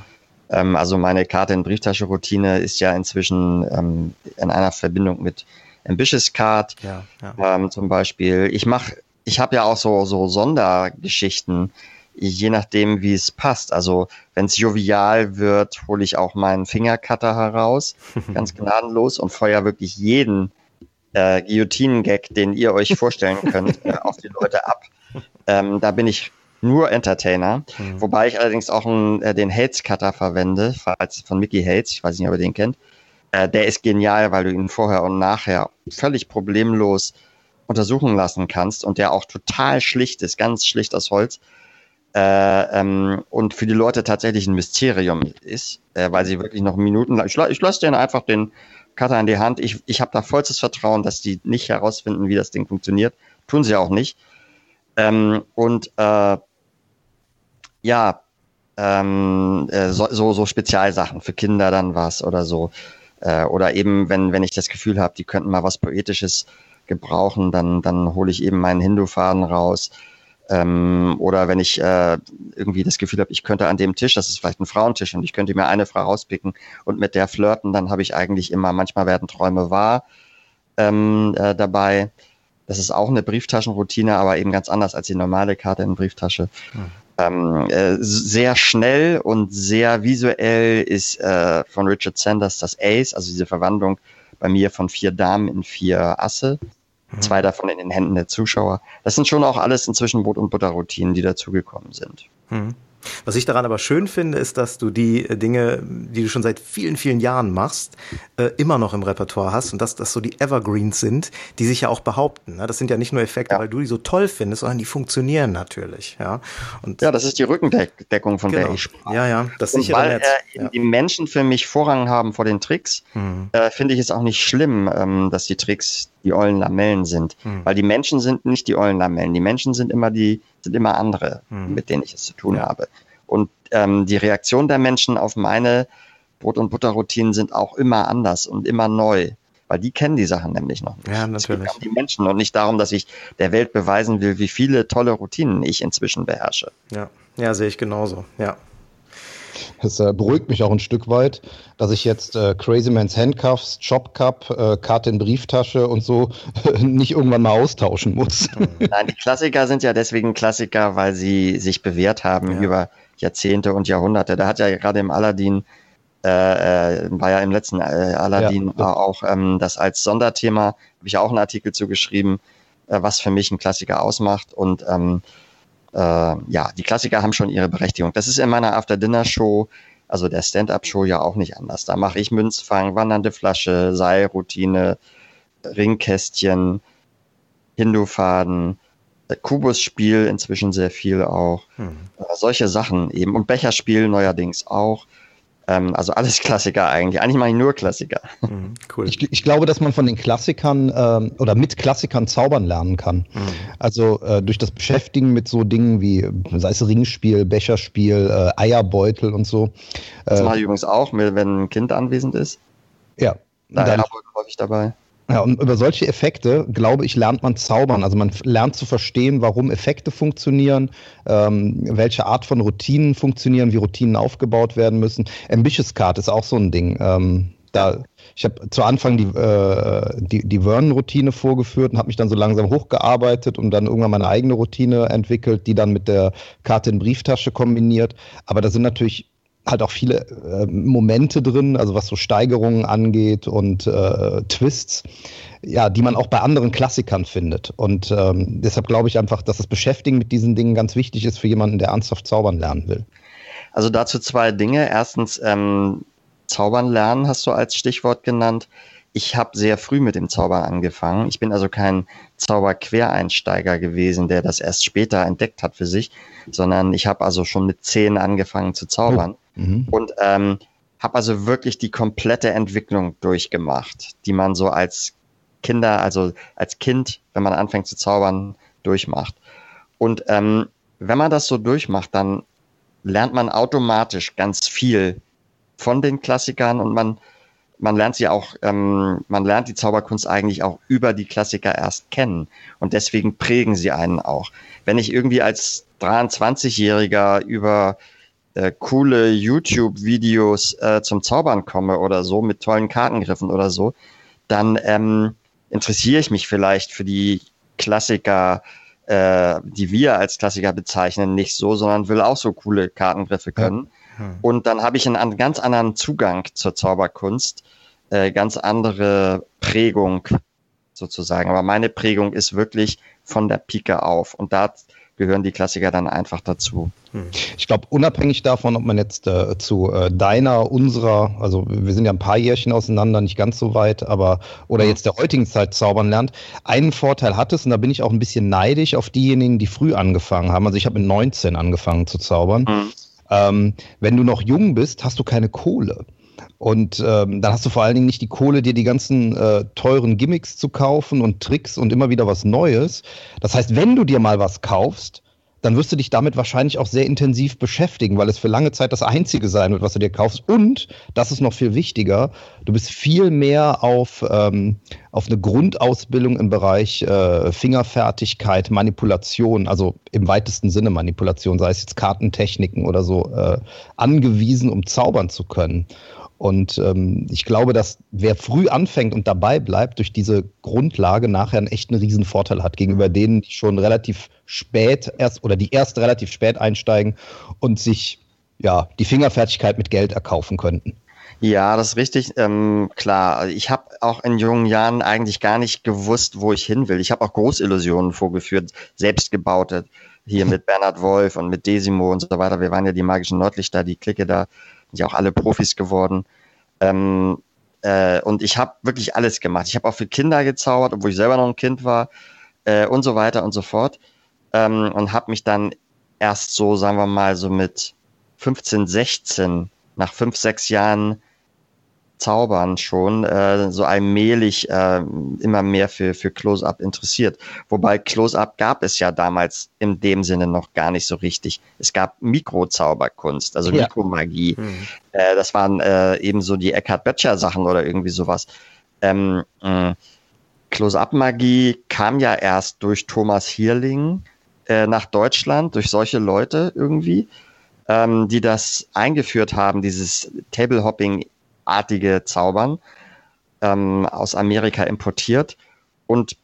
Ähm, also meine Karte in Brieftasche-Routine ist ja inzwischen ähm, in einer Verbindung mit Ambitious Card ja, ja. Ähm, zum Beispiel. Ich mache, ich habe ja auch so, so Sondergeschichten je nachdem, wie es passt. Also wenn es jovial wird, hole ich auch meinen Fingercutter heraus, ganz gnadenlos und feuer wirklich jeden äh, Guillotinen-Gag, den ihr euch vorstellen könnt, äh, auf die Leute ab. Ähm, da bin ich nur Entertainer, mhm. wobei ich allerdings auch einen, äh, den Hates-Cutter verwende, falls von Mickey Hates, ich weiß nicht, ob ihr den kennt. Äh, der ist genial, weil du ihn vorher und nachher völlig problemlos untersuchen lassen kannst und der auch total schlicht ist, ganz schlicht aus Holz äh, ähm, und für die Leute tatsächlich ein Mysterium ist, äh, weil sie wirklich noch Minuten lang. Ich, ich lasse denen einfach den Cutter in die Hand. Ich, ich habe da vollstes Vertrauen, dass die nicht herausfinden, wie das Ding funktioniert. Tun sie auch nicht. Ähm, und äh, ja, ähm, äh, so, so, so Spezialsachen für Kinder dann was oder so. Äh, oder eben, wenn, wenn ich das Gefühl habe, die könnten mal was Poetisches gebrauchen, dann, dann hole ich eben meinen Hindu-Faden raus Ähm, oder wenn ich äh, irgendwie das Gefühl habe, ich könnte an dem Tisch, das ist vielleicht ein Frauentisch und ich könnte mir eine Frau rauspicken und mit der flirten, dann habe ich eigentlich immer, manchmal werden Träume wahr ähm, äh, dabei. Das ist auch eine Brieftaschenroutine, aber eben ganz anders als die normale Karte in Brieftasche. Hm. Ähm, äh, sehr schnell und sehr visuell ist äh, von Richard Sanders das Ace, also diese Verwandlung bei mir von vier Damen in vier Asse. Mhm. Zwei davon in den Händen der Zuschauer. Das sind schon auch alles inzwischen Brot- und Butterroutinen, die dazugekommen sind. Mhm. Was ich daran aber schön finde, ist, dass du die äh, Dinge, die du schon seit vielen, vielen Jahren machst, äh, immer noch im Repertoire hast und dass das so die Evergreens sind, die sich ja auch behaupten. Ne? Das sind ja nicht nur Effekte, ja. weil du die so toll findest, sondern die funktionieren natürlich. Ja, und ja das ist die Rückendeckung, von genau. der ich sprach. Ja, ja, das und sichere weil, Netz. Äh, ja. die Menschen für mich Vorrang haben vor den Tricks, mhm. äh, finde ich es auch nicht schlimm, ähm, dass die Tricks die ollen Lamellen sind. Mhm. Weil die Menschen sind nicht die ollen Lamellen. Die Menschen sind immer die, sind immer andere, mhm. mit denen ich es zu tun ja. habe. Und ähm, die Reaktion der Menschen auf meine Brot- und Butterroutinen sind auch immer anders und immer neu. Weil die kennen die Sachen nämlich noch nicht. Ja, natürlich. Es geht um die Menschen und nicht darum, dass ich der Welt beweisen will, wie viele tolle Routinen ich inzwischen beherrsche. Ja, ja sehe ich genauso. Ja. Es äh, beruhigt mich auch ein Stück weit, dass ich jetzt äh, Crazy Man's Handcuffs, Chop Cup, äh, Karte in Brieftasche und so nicht irgendwann mal austauschen muss. Nein, die Klassiker sind ja deswegen Klassiker, weil sie sich bewährt haben ja. über Jahrzehnte und Jahrhunderte. Da hat ja gerade im Aladdin äh, äh, war ja im letzten äh, Aladdin ja. auch ähm, das als Sonderthema, habe ich auch einen Artikel zugeschrieben, äh, was für mich ein Klassiker ausmacht. Und ähm, äh, ja, die Klassiker haben schon ihre Berechtigung. Das ist in meiner After-Dinner-Show, also der Stand-Up-Show ja auch nicht anders. Da mache ich Münzfang, wandernde Flasche, Seilroutine, Ringkästchen, Hindufaden, Kubusspiel inzwischen sehr viel auch. Hm. Äh, solche Sachen eben. Und Becherspiel neuerdings auch. Ähm, also alles Klassiker eigentlich. Eigentlich mache ich nur Klassiker. Mhm, cool. Ich, ich, glaube, dass man von den Klassikern ähm, oder mit Klassikern zaubern lernen kann. Mhm. Also äh, durch das Beschäftigen mit so Dingen wie, sei es Ringspiel, Becherspiel, äh, Eierbeutel und so. Das äh, mache ich übrigens auch, wenn ein Kind anwesend ist. Ja. Da Eierbeutel häufig dabei. Ja, und über solche Effekte, glaube ich, lernt man zaubern. Also man lernt zu verstehen, warum Effekte funktionieren, ähm, welche Art von Routinen funktionieren, wie Routinen aufgebaut werden müssen. Ambitious Card ist auch so ein Ding. Ähm, da, ich habe zu Anfang die, äh, die, die Vernon-Routine vorgeführt und habe mich dann so langsam hochgearbeitet und dann irgendwann meine eigene Routine entwickelt, die dann mit der Karte in Brieftasche kombiniert. Aber da sind natürlich halt auch viele äh, Momente drin, also was so Steigerungen angeht und äh, Twists, ja, die man auch bei anderen Klassikern findet. Und ähm, deshalb glaube ich einfach, dass das Beschäftigen mit diesen Dingen ganz wichtig ist für jemanden, der ernsthaft zaubern lernen will. Also dazu zwei Dinge. Erstens, ähm, Zaubern lernen hast du als Stichwort genannt. Ich habe sehr früh mit dem Zaubern angefangen. Ich bin also kein Zauberquereinsteiger gewesen, der das erst später entdeckt hat für sich, sondern ich habe also schon mit zehn angefangen zu zaubern mhm. und ähm, habe also wirklich die komplette Entwicklung durchgemacht, die man so als Kinder, also als Kind, wenn man anfängt zu zaubern, durchmacht. Und ähm, wenn man das so durchmacht, dann lernt man automatisch ganz viel von den Klassikern und man man lernt sie auch, ähm, man lernt die Zauberkunst eigentlich auch über die Klassiker erst kennen. Und deswegen prägen sie einen auch. Wenn ich irgendwie als 23-Jähriger über äh, coole YouTube-Videos äh, zum Zaubern komme oder so, mit tollen Kartengriffen oder so, dann ähm, interessiere ich mich vielleicht für die Klassiker, äh, die wir als Klassiker bezeichnen, nicht so, sondern will auch so coole Kartengriffe können. Ja. Hm. Und dann habe ich einen, ganz anderen Zugang zur Zauberkunst, äh, ganz andere Prägung sozusagen. Aber meine Prägung ist wirklich von der Pike auf. Und da gehören die Klassiker dann einfach dazu. Hm. Ich glaube, unabhängig davon, ob man jetzt äh, zu äh, deiner, unserer, also wir sind ja ein paar Jährchen auseinander, nicht ganz so weit, aber oder mhm. jetzt der heutigen Zeit zaubern lernt, einen Vorteil hat es, und da bin ich auch ein bisschen neidisch auf diejenigen, die früh angefangen haben. Also ich habe mit 19 angefangen zu zaubern. Mhm. Ähm, wenn du noch jung bist, hast du keine Kohle. Und ähm, dann hast du vor allen Dingen nicht die Kohle, dir die ganzen äh, teuren Gimmicks zu kaufen und Tricks und immer wieder was Neues. Das heißt, wenn du dir mal was kaufst, dann wirst du dich damit wahrscheinlich auch sehr intensiv beschäftigen, weil es für lange Zeit das Einzige sein wird, was du dir kaufst. Und, das ist noch viel wichtiger, du bist viel mehr auf, ähm, auf eine Grundausbildung im Bereich äh, Fingerfertigkeit, Manipulation, also im weitesten Sinne Manipulation, sei es jetzt Kartentechniken oder so, äh, angewiesen, um zaubern zu können. Und ähm, ich glaube, dass wer früh anfängt und dabei bleibt, durch diese Grundlage nachher einen echten Riesenvorteil hat gegenüber denen, die schon relativ spät erst oder die erst relativ spät einsteigen und sich ja die Fingerfertigkeit mit Geld erkaufen könnten. Ja, das ist richtig. Ähm, klar, ich habe auch in jungen Jahren eigentlich gar nicht gewusst, wo ich hin will. Ich habe auch Großillusionen vorgeführt, selbstgebaute, hier mit Bernhard Wolf und mit Desimo und so weiter. Wir waren ja die magischen Nordlichter, die Clique da sind ja auch alle Profis geworden. Ähm, äh, und ich habe wirklich alles gemacht. Ich habe auch für Kinder gezaubert, obwohl ich selber noch ein Kind war äh, und so weiter und so fort. Ähm, und habe mich dann erst so, sagen wir mal, so mit 15, 16, nach fünf, sechs Jahren Zaubern schon äh, so allmählich äh, immer mehr für, für Close-Up interessiert. Wobei Close-Up gab es ja damals in dem Sinne noch gar nicht so richtig. Es gab Mikrozauberkunst, also ja. Mikromagie. Mhm. Äh, das waren äh, eben so die Eckhard Böttcher Sachen oder irgendwie sowas. Ähm, äh, Close-Up-Magie kam ja erst durch Thomas Hierling äh, nach Deutschland, durch solche Leute irgendwie, ähm, die das eingeführt haben, dieses Table-Hopping artige Zaubern ähm, aus Amerika importiert. Und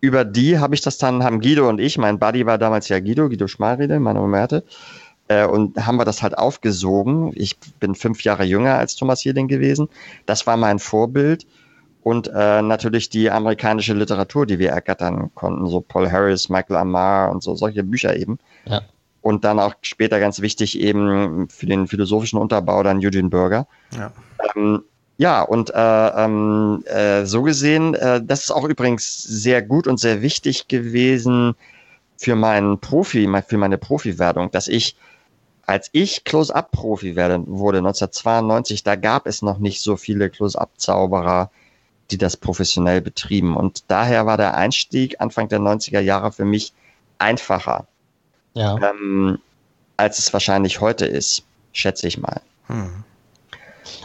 über die habe ich das dann, haben Guido und ich, mein Buddy war damals ja Guido, Guido Schmaride, meine Merte, äh, und haben wir das halt aufgesogen. Ich bin fünf Jahre jünger als Thomas Hierling gewesen. Das war mein Vorbild. Und äh, natürlich die amerikanische Literatur, die wir ergattern konnten, so Paul Harris, Michael Amar und so solche Bücher eben. Ja. Und dann auch später ganz wichtig eben für den philosophischen Unterbau dann Eugene Burger. Ja. Ähm, ja, und äh, ähm, äh, so gesehen, äh, das ist auch übrigens sehr gut und sehr wichtig gewesen für meinen Profi, für meine Profi-Werdung, dass ich, als ich Close-Up-Profi wurde, 1992, da gab es noch nicht so viele Close-Up-Zauberer, die das professionell betrieben. Und daher war der Einstieg Anfang der 90er Jahre für mich einfacher, ja. ähm, als es wahrscheinlich heute ist, schätze ich mal. Hm.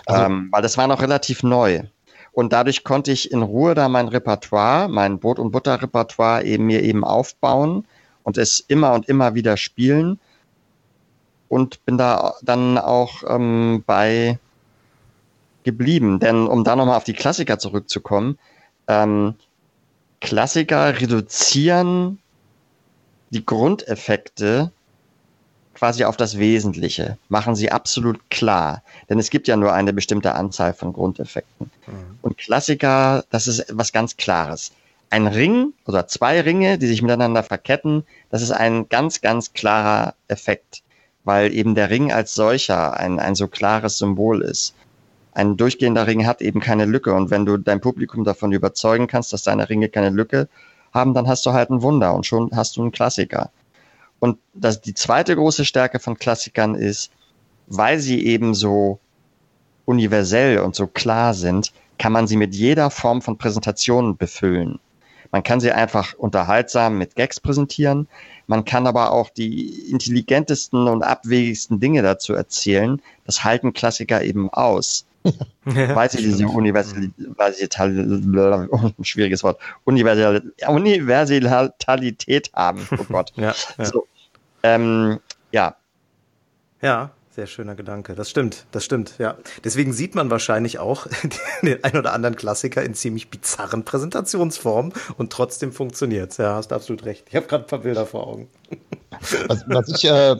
Also, ähm, weil das war noch relativ neu. Und dadurch konnte ich in Ruhe da mein Repertoire, mein Brot- und Butter-Repertoire eben mir eben aufbauen und es immer und immer wieder spielen. Und bin da dann auch ähm, bei geblieben. Denn um da nochmal auf die Klassiker zurückzukommen, ähm, Klassiker reduzieren die Grundeffekte quasi auf das Wesentliche, machen sie absolut klar. Denn es gibt ja nur eine bestimmte Anzahl von Grundeffekten. Mhm. Und Klassiker, das ist was ganz Klares. Ein Ring oder zwei Ringe, die sich miteinander verketten, das ist ein ganz, ganz klarer Effekt, weil eben der Ring als solcher ein, ein so klares Symbol ist. Ein durchgehender Ring hat eben keine Lücke und wenn du dein Publikum davon überzeugen kannst, dass deine Ringe keine Lücke haben, dann hast du halt ein Wunder und schon hast du einen Klassiker. Und das, die zweite große Stärke von Klassikern ist, weil sie eben so universell und so klar sind, kann man sie mit jeder Form von Präsentation befüllen. Man kann sie einfach unterhaltsam mit Gags präsentieren. Man kann aber auch die intelligentesten und abwegigsten Dinge dazu erzählen. Das halten Klassiker eben aus. Weil sie diese Universalität, schwieriges Wort, Universalität haben. Oh Gott. ja, ja. So, ähm, ja. Ja, sehr schöner Gedanke. Das stimmt, das stimmt, ja. Deswegen sieht man wahrscheinlich auch den ein oder anderen Klassiker in ziemlich bizarren Präsentationsformen und trotzdem funktioniert's. Ja, hast absolut recht. Ich habe gerade ein paar Bilder vor Augen. Was, was ich äh,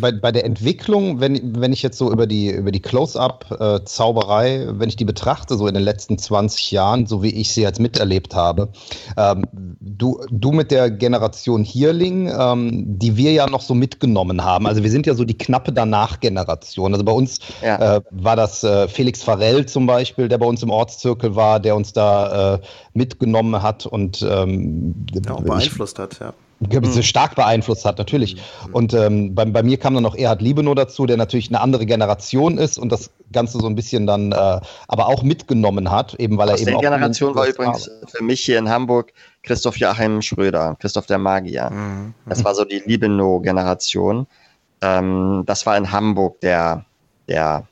bei, bei der Entwicklung, wenn, wenn ich jetzt so über die, über die Close-Up-Zauberei, äh, wenn ich die betrachte, so in den letzten 20 Jahren, so wie ich sie jetzt miterlebt habe, ähm, du, du mit der Generation Hierling, ähm, die wir ja noch so mitgenommen haben, also wir sind ja so die knappe Danach-Generation. Also bei uns ja. äh, war das äh, Felix Farell zum Beispiel, der bei uns im Ortszirkel war, der uns da äh, mitgenommen hat und ähm, ja, auch beeinflusst ich, hat, ja mhm. stark beeinflusst hat, natürlich. Mhm. Und ähm, bei, bei, mir kam dann noch Erhard Liebenow dazu, der natürlich eine andere Generation ist und das Ganze so ein bisschen dann äh, aber auch mitgenommen hat, eben weil er Aus eben der auch. Generation war übrigens für mich hier in Hamburg Christoph Joachim Schröder, Christoph der Magier. Mhm. Das war so die Liebenow-Generation. Ähm, das war in Hamburg der, der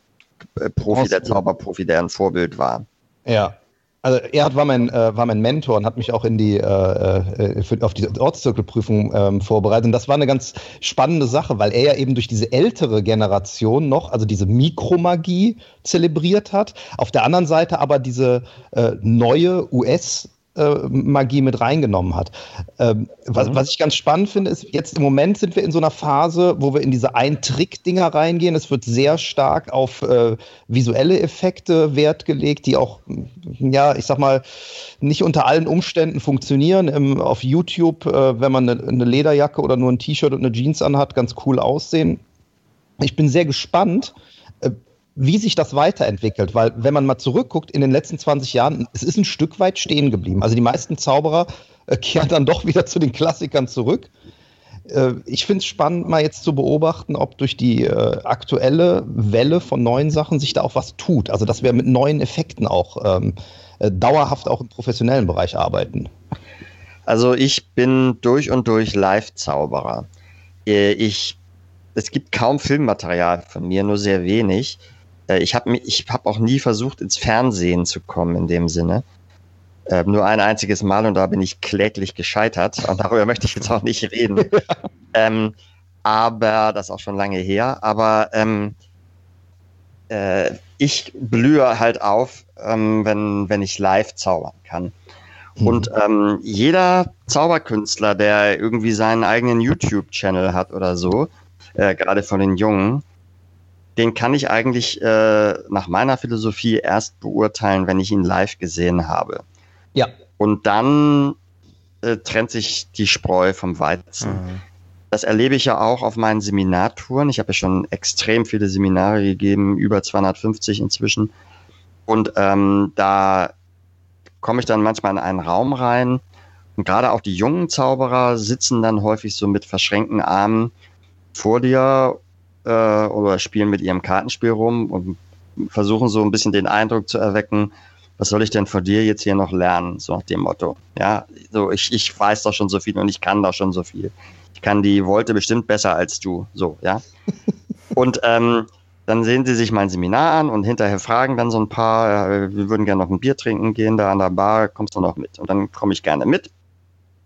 Profi, der Zauberprofi, der ein Vorbild war. Ja, also er war mein, äh, war mein Mentor und hat mich auch in die, äh, äh, für, auf die Ortszirkelprüfung ähm, vorbereitet. Und das war eine ganz spannende Sache, weil er ja eben durch diese ältere Generation noch, also diese Mikromagie zelebriert hat. Auf der anderen Seite aber diese äh, neue US- Magie mit reingenommen hat. Ähm, was, mhm. was, ich ganz spannend finde, ist, jetzt im Moment sind wir in so einer Phase, wo wir in diese Ein-Trick-Dinger reingehen. Es wird sehr stark auf äh, visuelle Effekte Wert gelegt, die auch, ja, ich sag mal, nicht unter allen Umständen funktionieren. Im, auf YouTube, äh, wenn man eine, eine Lederjacke oder nur ein T-Shirt und eine Jeans anhat, ganz cool aussehen. Ich bin sehr gespannt, äh, wie sich das weiterentwickelt, weil wenn man mal zurückguckt in den letzten 20 Jahren, es ist ein Stück weit stehen geblieben. Also die meisten Zauberer äh, kehren dann doch wieder zu den Klassikern zurück. Äh, ich finde es spannend, mal jetzt zu beobachten, ob durch die äh, aktuelle Welle von neuen Sachen sich da auch was tut. Also dass wir mit neuen Effekten auch ähm, äh, dauerhaft auch im professionellen Bereich arbeiten. Also ich bin durch und durch Live-Zauberer. Äh, ich, es gibt kaum Filmmaterial von mir, nur sehr wenig. Äh, ich habe ich hab auch nie versucht, ins Fernsehen zu kommen in dem Sinne. Äh, nur ein einziges Mal und da bin ich kläglich gescheitert. Und darüber möchte ich jetzt auch nicht reden. ähm, aber das ist auch schon lange her. Aber ähm, äh, ich blühe halt auf, ähm, wenn, wenn ich live zaubern kann. Mhm. Und ähm, jeder Zauberkünstler, der irgendwie seinen eigenen YouTube-Channel hat oder so, äh, gerade von den Jungen, den kann ich eigentlich äh, nach meiner Philosophie erst beurteilen, wenn ich ihn live gesehen habe. Ja. Und dann äh, trennt sich die Spreu vom Weizen. Mhm. Das erlebe ich ja auch auf meinen Seminartouren. Ich habe ja schon extrem viele Seminare gegeben, über 250 inzwischen. Und ähm, da komme ich dann manchmal in einen Raum rein. Und gerade auch die jungen Zauberer sitzen dann häufig so mit verschränkten Armen vor dir äh, oder spielen mit ihrem Kartenspiel rum und versuchen so ein bisschen den Eindruck zu erwecken, was soll ich denn von dir jetzt hier noch lernen, so nach dem Motto. Ja, so ich, ich weiß doch schon so viel und ich kann doch schon so viel. Ich kann die Wolte bestimmt besser als du, so, ja. und ähm, dann sehen sie sich mein Seminar an und hinterher fragen dann so ein paar, äh, wir würden gerne noch ein Bier trinken gehen, da an der Bar, kommst du noch mit? Und dann komme ich gerne mit.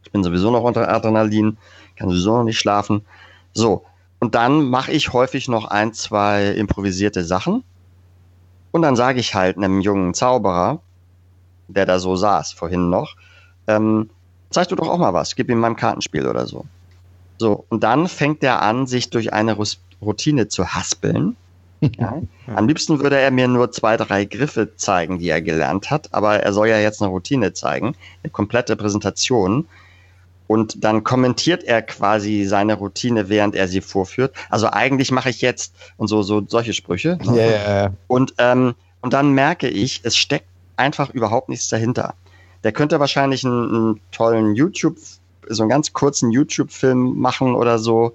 Ich bin sowieso noch unter Adrenalin, kann sowieso noch nicht schlafen. So, und dann mache ich häufig noch ein, zwei improvisierte Sachen. Und dann sage ich halt einem jungen Zauberer, der da so saß vorhin noch, ähm, zeig du doch auch mal was, gib ihm mein Kartenspiel oder so. So, und dann fängt er an, sich durch eine Routine zu haspeln. Ja. Am liebsten würde er mir nur zwei, drei Griffe zeigen, die er gelernt hat, aber er soll ja jetzt eine Routine zeigen, eine komplette Präsentation. Und dann kommentiert er quasi seine Routine, während er sie vorführt. Also eigentlich mache ich jetzt und so, so solche Sprüche. Ne? Ja. Und, ähm, und dann merke ich, es steckt einfach überhaupt nichts dahinter. Der könnte wahrscheinlich einen, einen tollen YouTube, so einen ganz kurzen YouTube-Film machen oder so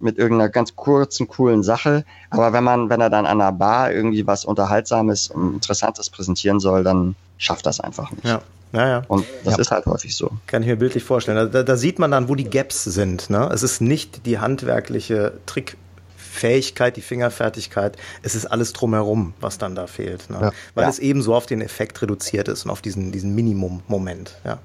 mit irgendeiner ganz kurzen, coolen Sache. Aber wenn man, wenn er dann an einer Bar irgendwie was Unterhaltsames und Interessantes präsentieren soll, dann schafft das einfach nicht. Ja. Naja. Und das ja. ist halt häufig so. Kann ich mir bildlich vorstellen. Da, da sieht man dann, wo die Gaps sind. Ne? Es ist nicht die handwerkliche Trickfähigkeit, die Fingerfertigkeit. Es ist alles drumherum, was dann da fehlt. Ne? Ja. Weil ja. es eben so auf den Effekt reduziert ist und auf diesen, diesen Minimum-Moment. Ja.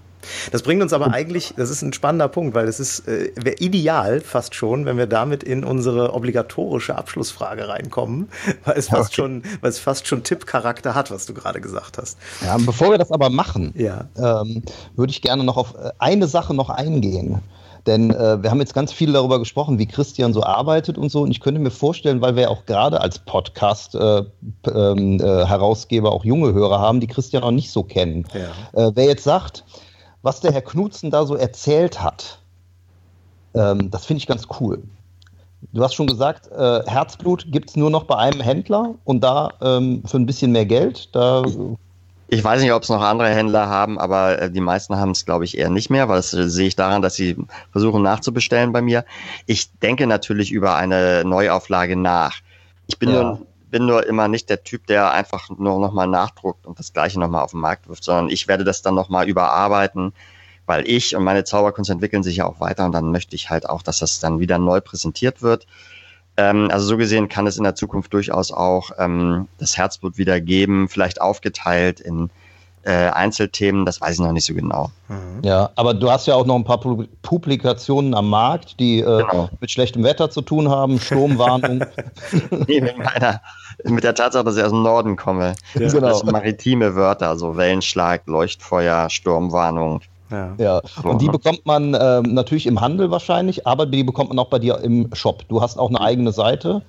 Das bringt uns aber eigentlich, das ist ein spannender Punkt, weil es ist äh, wäre ideal fast schon, wenn wir damit in unsere obligatorische Abschlussfrage reinkommen, weil es fast okay. schon, weil es fast schon Tippcharakter hat, was du gerade gesagt hast. Ja, bevor wir das aber machen, ja. ähm, würde ich gerne noch auf äh, eine Sache noch eingehen. Denn äh, wir haben jetzt ganz viel darüber gesprochen, wie Christian so arbeitet und so. Und ich könnte mir vorstellen, weil wir auch gerade als Podcast-Herausgeber äh, äh, auch junge Hörer haben, die Christian auch nicht so kennen. Ja. Äh, wer jetzt sagt, was der Herr Knutzen da so erzählt hat, ähm, das finde ich ganz cool. Du hast schon gesagt, äh, Herzblut gibt es nur noch bei einem Händler und da ähm, für ein bisschen mehr Geld. Da Ich weiß nicht, ob es noch andere Händler haben, aber äh, die meisten haben es, glaube ich, eher nicht mehr, weil das äh, sehe ich daran, dass sie versuchen nachzubestellen bei mir. Ich denke natürlich über eine Neuauflage nach. Ich bin, ja. nur, bin nur immer nicht der Typ, der einfach nur nochmal nachdruckt und das Gleiche nochmal auf den Markt wirft, sondern ich werde das dann nochmal überarbeiten, weil ich und meine Zauberkunst entwickeln sich ja auch weiter und dann möchte ich halt auch, dass das dann wieder neu präsentiert wird. Ähm, also so gesehen kann es in der Zukunft durchaus auch ähm, das Herzblut wieder geben, vielleicht aufgeteilt in äh, Einzelthemen, das weiß ich noch nicht so genau. Mhm. Ja, aber du hast ja auch noch ein paar Publikationen am Markt, die äh, genau. mit schlechtem Wetter zu tun haben, Sturmwarnung. nee, mit, meiner, mit der Tatsache, dass ich aus dem Norden komme. Ja. Genau. Das maritime Wörter, also Wellenschlag, Leuchtfeuer, Sturmwarnung. Ja. ja. Und die bekommt man ähm, natürlich im Handel wahrscheinlich, aber die bekommt man auch bei dir im Shop. Du hast auch eine eigene Seite.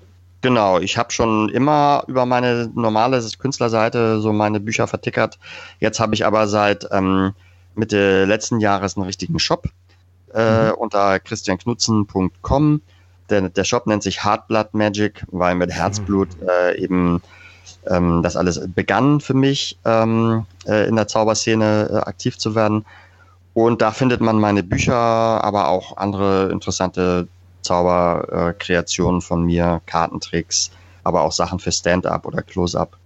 Genau, ich habe schon immer über meine normale Künstlerseite so meine Bücher vertickert. Jetzt habe ich aber seit ähm, Mitte letzten Jahres einen richtigen Shop äh, mhm. unter christianknutzen.com. Der, der Shop nennt sich Heartblood Magic, weil mit Herzblut mhm. äh, eben ähm, das alles begann für mich, ähm, äh, in der Zauberszene äh, aktiv zu werden. Und da findet man meine Bücher, aber auch andere interessante Zauberkreationen von mir, Kartentricks, aber auch Sachen für Stand-up oder Close-up.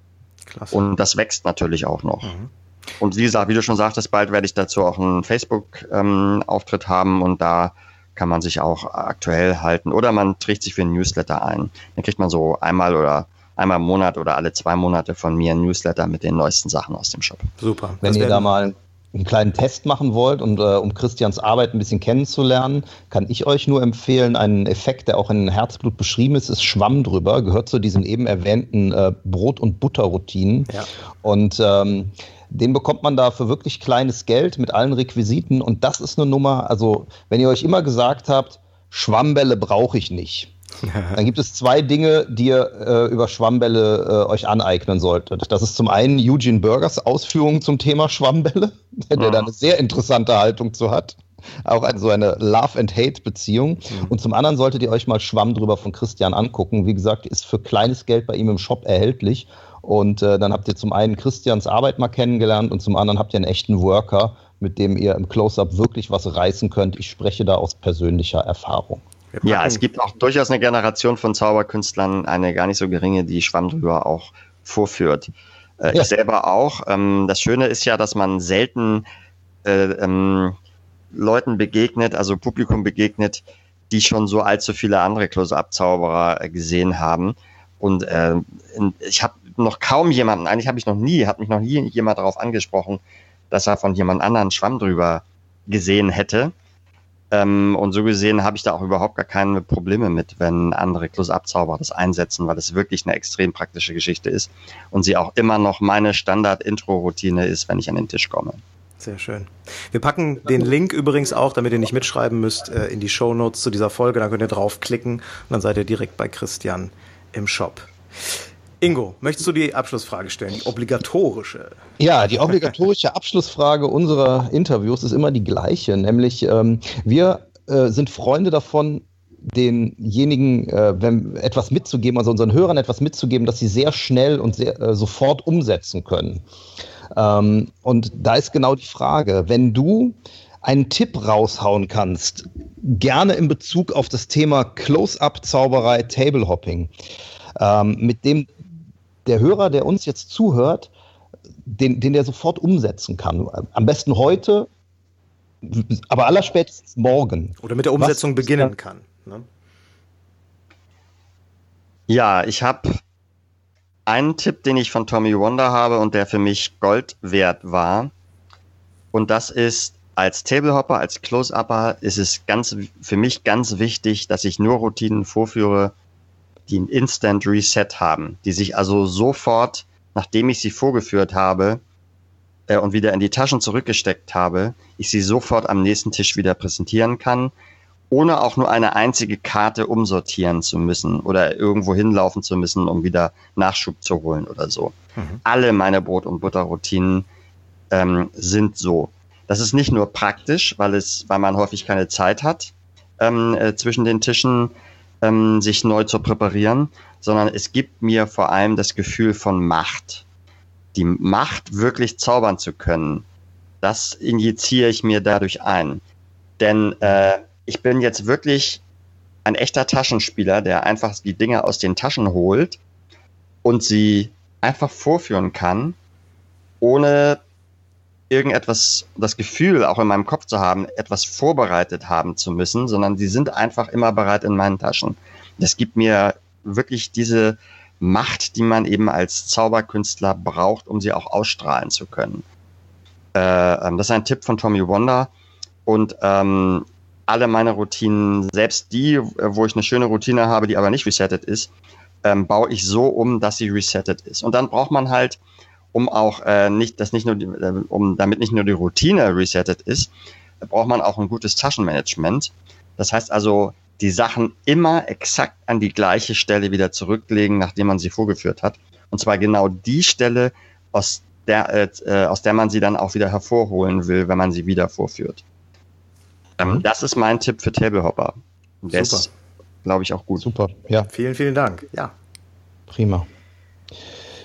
Und das wächst natürlich auch noch. Mhm. Und wie gesagt, wie du schon sagtest, bald werde ich dazu auch einen Facebook-Auftritt ähm, haben und da kann man sich auch aktuell halten. Oder man trägt sich für ein Newsletter ein. Dann kriegt man so einmal oder einmal im Monat oder alle zwei Monate von mir ein Newsletter mit den neuesten Sachen aus dem Shop. Super. Wenn ihr da mal einen kleinen Test machen wollt und äh, um Christians Arbeit ein bisschen kennenzulernen, kann ich euch nur empfehlen, einen Effekt, der auch in Herzblut beschrieben ist, ist Schwamm drüber, gehört zu diesen eben erwähnten äh, Brot- und Butterroutinen. Ja. Und ähm, den bekommt man da für wirklich kleines Geld mit allen Requisiten. Und das ist eine Nummer, also wenn ihr euch immer gesagt habt, Schwammbälle brauche ich nicht Dann gibt es zwei Dinge, die ihr äh, über Schwammbälle äh, euch aneignen solltet. Das ist zum einen Eugene Burgers Ausführungen zum Thema Schwammbälle, der, der da eine sehr interessante Haltung zu hat. Auch eine, so eine Love-and-Hate-Beziehung. Mhm. Und zum anderen solltet ihr euch mal Schwamm drüber von Christian angucken. Wie gesagt, ist für kleines Geld bei ihm im Shop erhältlich. Und äh, dann habt ihr zum einen Christians Arbeit mal kennengelernt und zum anderen habt ihr einen echten Worker, mit dem ihr im Close-Up wirklich was reißen könnt. Ich spreche da aus persönlicher Erfahrung. Ja, es gibt auch durchaus eine Generation von Zauberkünstlern, eine gar nicht so geringe, die Schwamm drüber auch vorführt. Äh, ja. Ich selber auch. Ähm, das Schöne ist ja, dass man selten äh, ähm, Leuten begegnet, also Publikum begegnet, die schon so allzu viele andere Close-Up-Zauberer äh, gesehen haben. Und äh, ich habe noch kaum jemanden, eigentlich habe ich noch nie, hat mich noch nie jemand darauf angesprochen, dass er von jemand anderen Schwamm drüber gesehen hätte. Ähm, und so gesehen habe ich da auch überhaupt gar keine Probleme mit, wenn andere Close-Up-Zauber das einsetzen, weil es wirklich eine extrem praktische Geschichte ist und sie auch immer noch meine Standard-Intro-Routine ist, wenn ich an den Tisch komme. Sehr schön. Wir packen den Link übrigens auch, damit ihr nicht mitschreiben müsst, äh, in die Show Notes zu dieser Folge. Da könnt ihr draufklicken und dann seid ihr direkt bei Christian im Shop. Ingo, möchtest du die Abschlussfrage stellen, die obligatorische? Ja, die obligatorische Abschlussfrage unserer Interviews ist immer die gleiche, nämlich ähm, wir äh, sind Freunde davon, denjenigen äh, wenn, etwas mitzugeben, also unseren Hörern etwas mitzugeben, dass sie sehr schnell und sehr, äh, sofort umsetzen können. Ähm, und da ist genau die Frage, wenn du einen Tipp raushauen kannst, gerne in Bezug auf das Thema Close-up-Zauberei, Table-Hopping, ähm, mit dem der Hörer, der uns jetzt zuhört, den, den der sofort umsetzen kann. Am besten heute, aber allerspätestens morgen. Oder mit der Umsetzung Was, beginnen kann. Ne? Ja, ich habe einen Tipp, den ich von Tommy Wonder habe und der für mich Gold wert war. Und das ist, als Tablehopper, als Close-Upper ist es ganz, für mich ganz wichtig, dass ich nur Routinen vorführe, die ein Instant Reset haben, die sich also sofort, nachdem ich sie vorgeführt habe äh, und wieder in die Taschen zurückgesteckt habe, ich sie sofort am nächsten Tisch wieder präsentieren kann, ohne auch nur eine einzige Karte umsortieren zu müssen oder irgendwo hinlaufen zu müssen, um wieder Nachschub zu holen oder so. Mhm. Alle meine Brot- und Butterroutinen ähm, sind so. Das ist nicht nur praktisch, weil es, weil man häufig keine Zeit hat ähm, äh, zwischen den Tischen, ähm, sich neu zu präparieren, sondern es gibt mir vor allem das Gefühl von Macht. die Macht, wirklich zaubern zu können, das injiziere ich mir dadurch ein. Denn äh, ich bin jetzt wirklich ein echter Taschenspieler, der einfach die Dinge aus den Taschen holt und sie einfach vorführen kann, ohne irgendetwas, das Gefühl auch in meinem Kopf zu haben, etwas vorbereitet haben zu müssen, sondern die sind einfach immer bereit in meinen Taschen. Das gibt mir wirklich diese Macht, die man eben als Zauberkünstler braucht, um sie auch ausstrahlen zu können. Äh, ähm, das ist ein Tipp von Tommy Wonder. Und ähm, alle meine Routinen, selbst die, äh, wo ich eine schöne Routine habe, die aber nicht resettet ist, ähm, baue ich so um, dass sie resettet ist. Und dann braucht man halt, um auch äh, nicht, dass nicht nur die, äh, um damit nicht nur die Routine resettet ist, braucht man auch ein gutes Taschenmanagement. Das heißt also, die Sachen immer exakt an die gleiche Stelle wieder zurücklegen, nachdem man sie vorgeführt hat. Und zwar genau die Stelle, aus der, äh, äh aus der man sie dann auch wieder hervorholen will, wenn man sie wieder vorführt. Ähm, mhm. Das ist mein Tipp für Tablehopper. Der Super. ist, glaube ich, auch gut. Super, ja. Vielen, vielen Dank. Ja. Prima.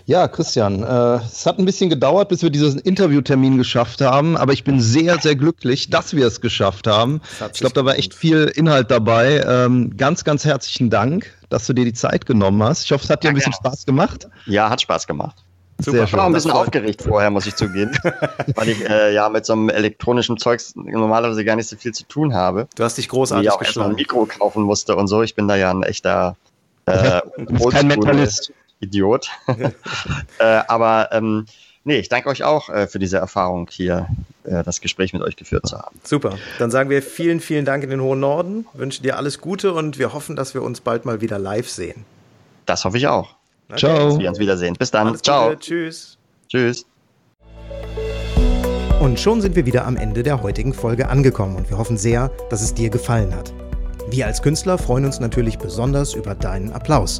Ja, Christian, äh, es hat ein bisschen gedauert, bis wir diesen Interviewtermin geschafft haben, aber ich bin sehr, sehr glücklich, dass wir es geschafft haben. Ich glaube, da war echt viel Inhalt dabei. Ähm, ganz, ganz herzlichen Dank, dass du dir die Zeit genommen hast. Ich hoffe, es hat dir ein bisschen Spaß gemacht. Ja, hat Spaß gemacht. Super. Ich war auch ein bisschen aufgeregt vorher, muss ich zugeben, weil ich äh, ja mit so einem elektronischen Zeugs normalerweise gar nicht so viel zu tun habe. Du hast dich großartig ich auch erstmal ein Mikro kaufen musste und so. Ich bin da ja ein echter äh, kein Mentalist. Idiot. äh, aber ähm, nee, ich danke euch auch äh, für diese Erfahrung hier, äh, das Gespräch mit euch geführt zu haben. Super. Dann sagen wir vielen, vielen Dank in den hohen Norden, wünschen dir alles Gute und wir hoffen, dass wir uns bald mal wieder live sehen. Das hoffe ich auch. Okay. Ciao. Dass wir uns wiedersehen. Bis dann. Alles Ciao. Gute. Tschüss. Tschüss. Und schon sind wir wieder am Ende der heutigen Folge angekommen und wir hoffen sehr, dass es dir gefallen hat. Wir als Künstler freuen uns natürlich besonders über deinen Applaus.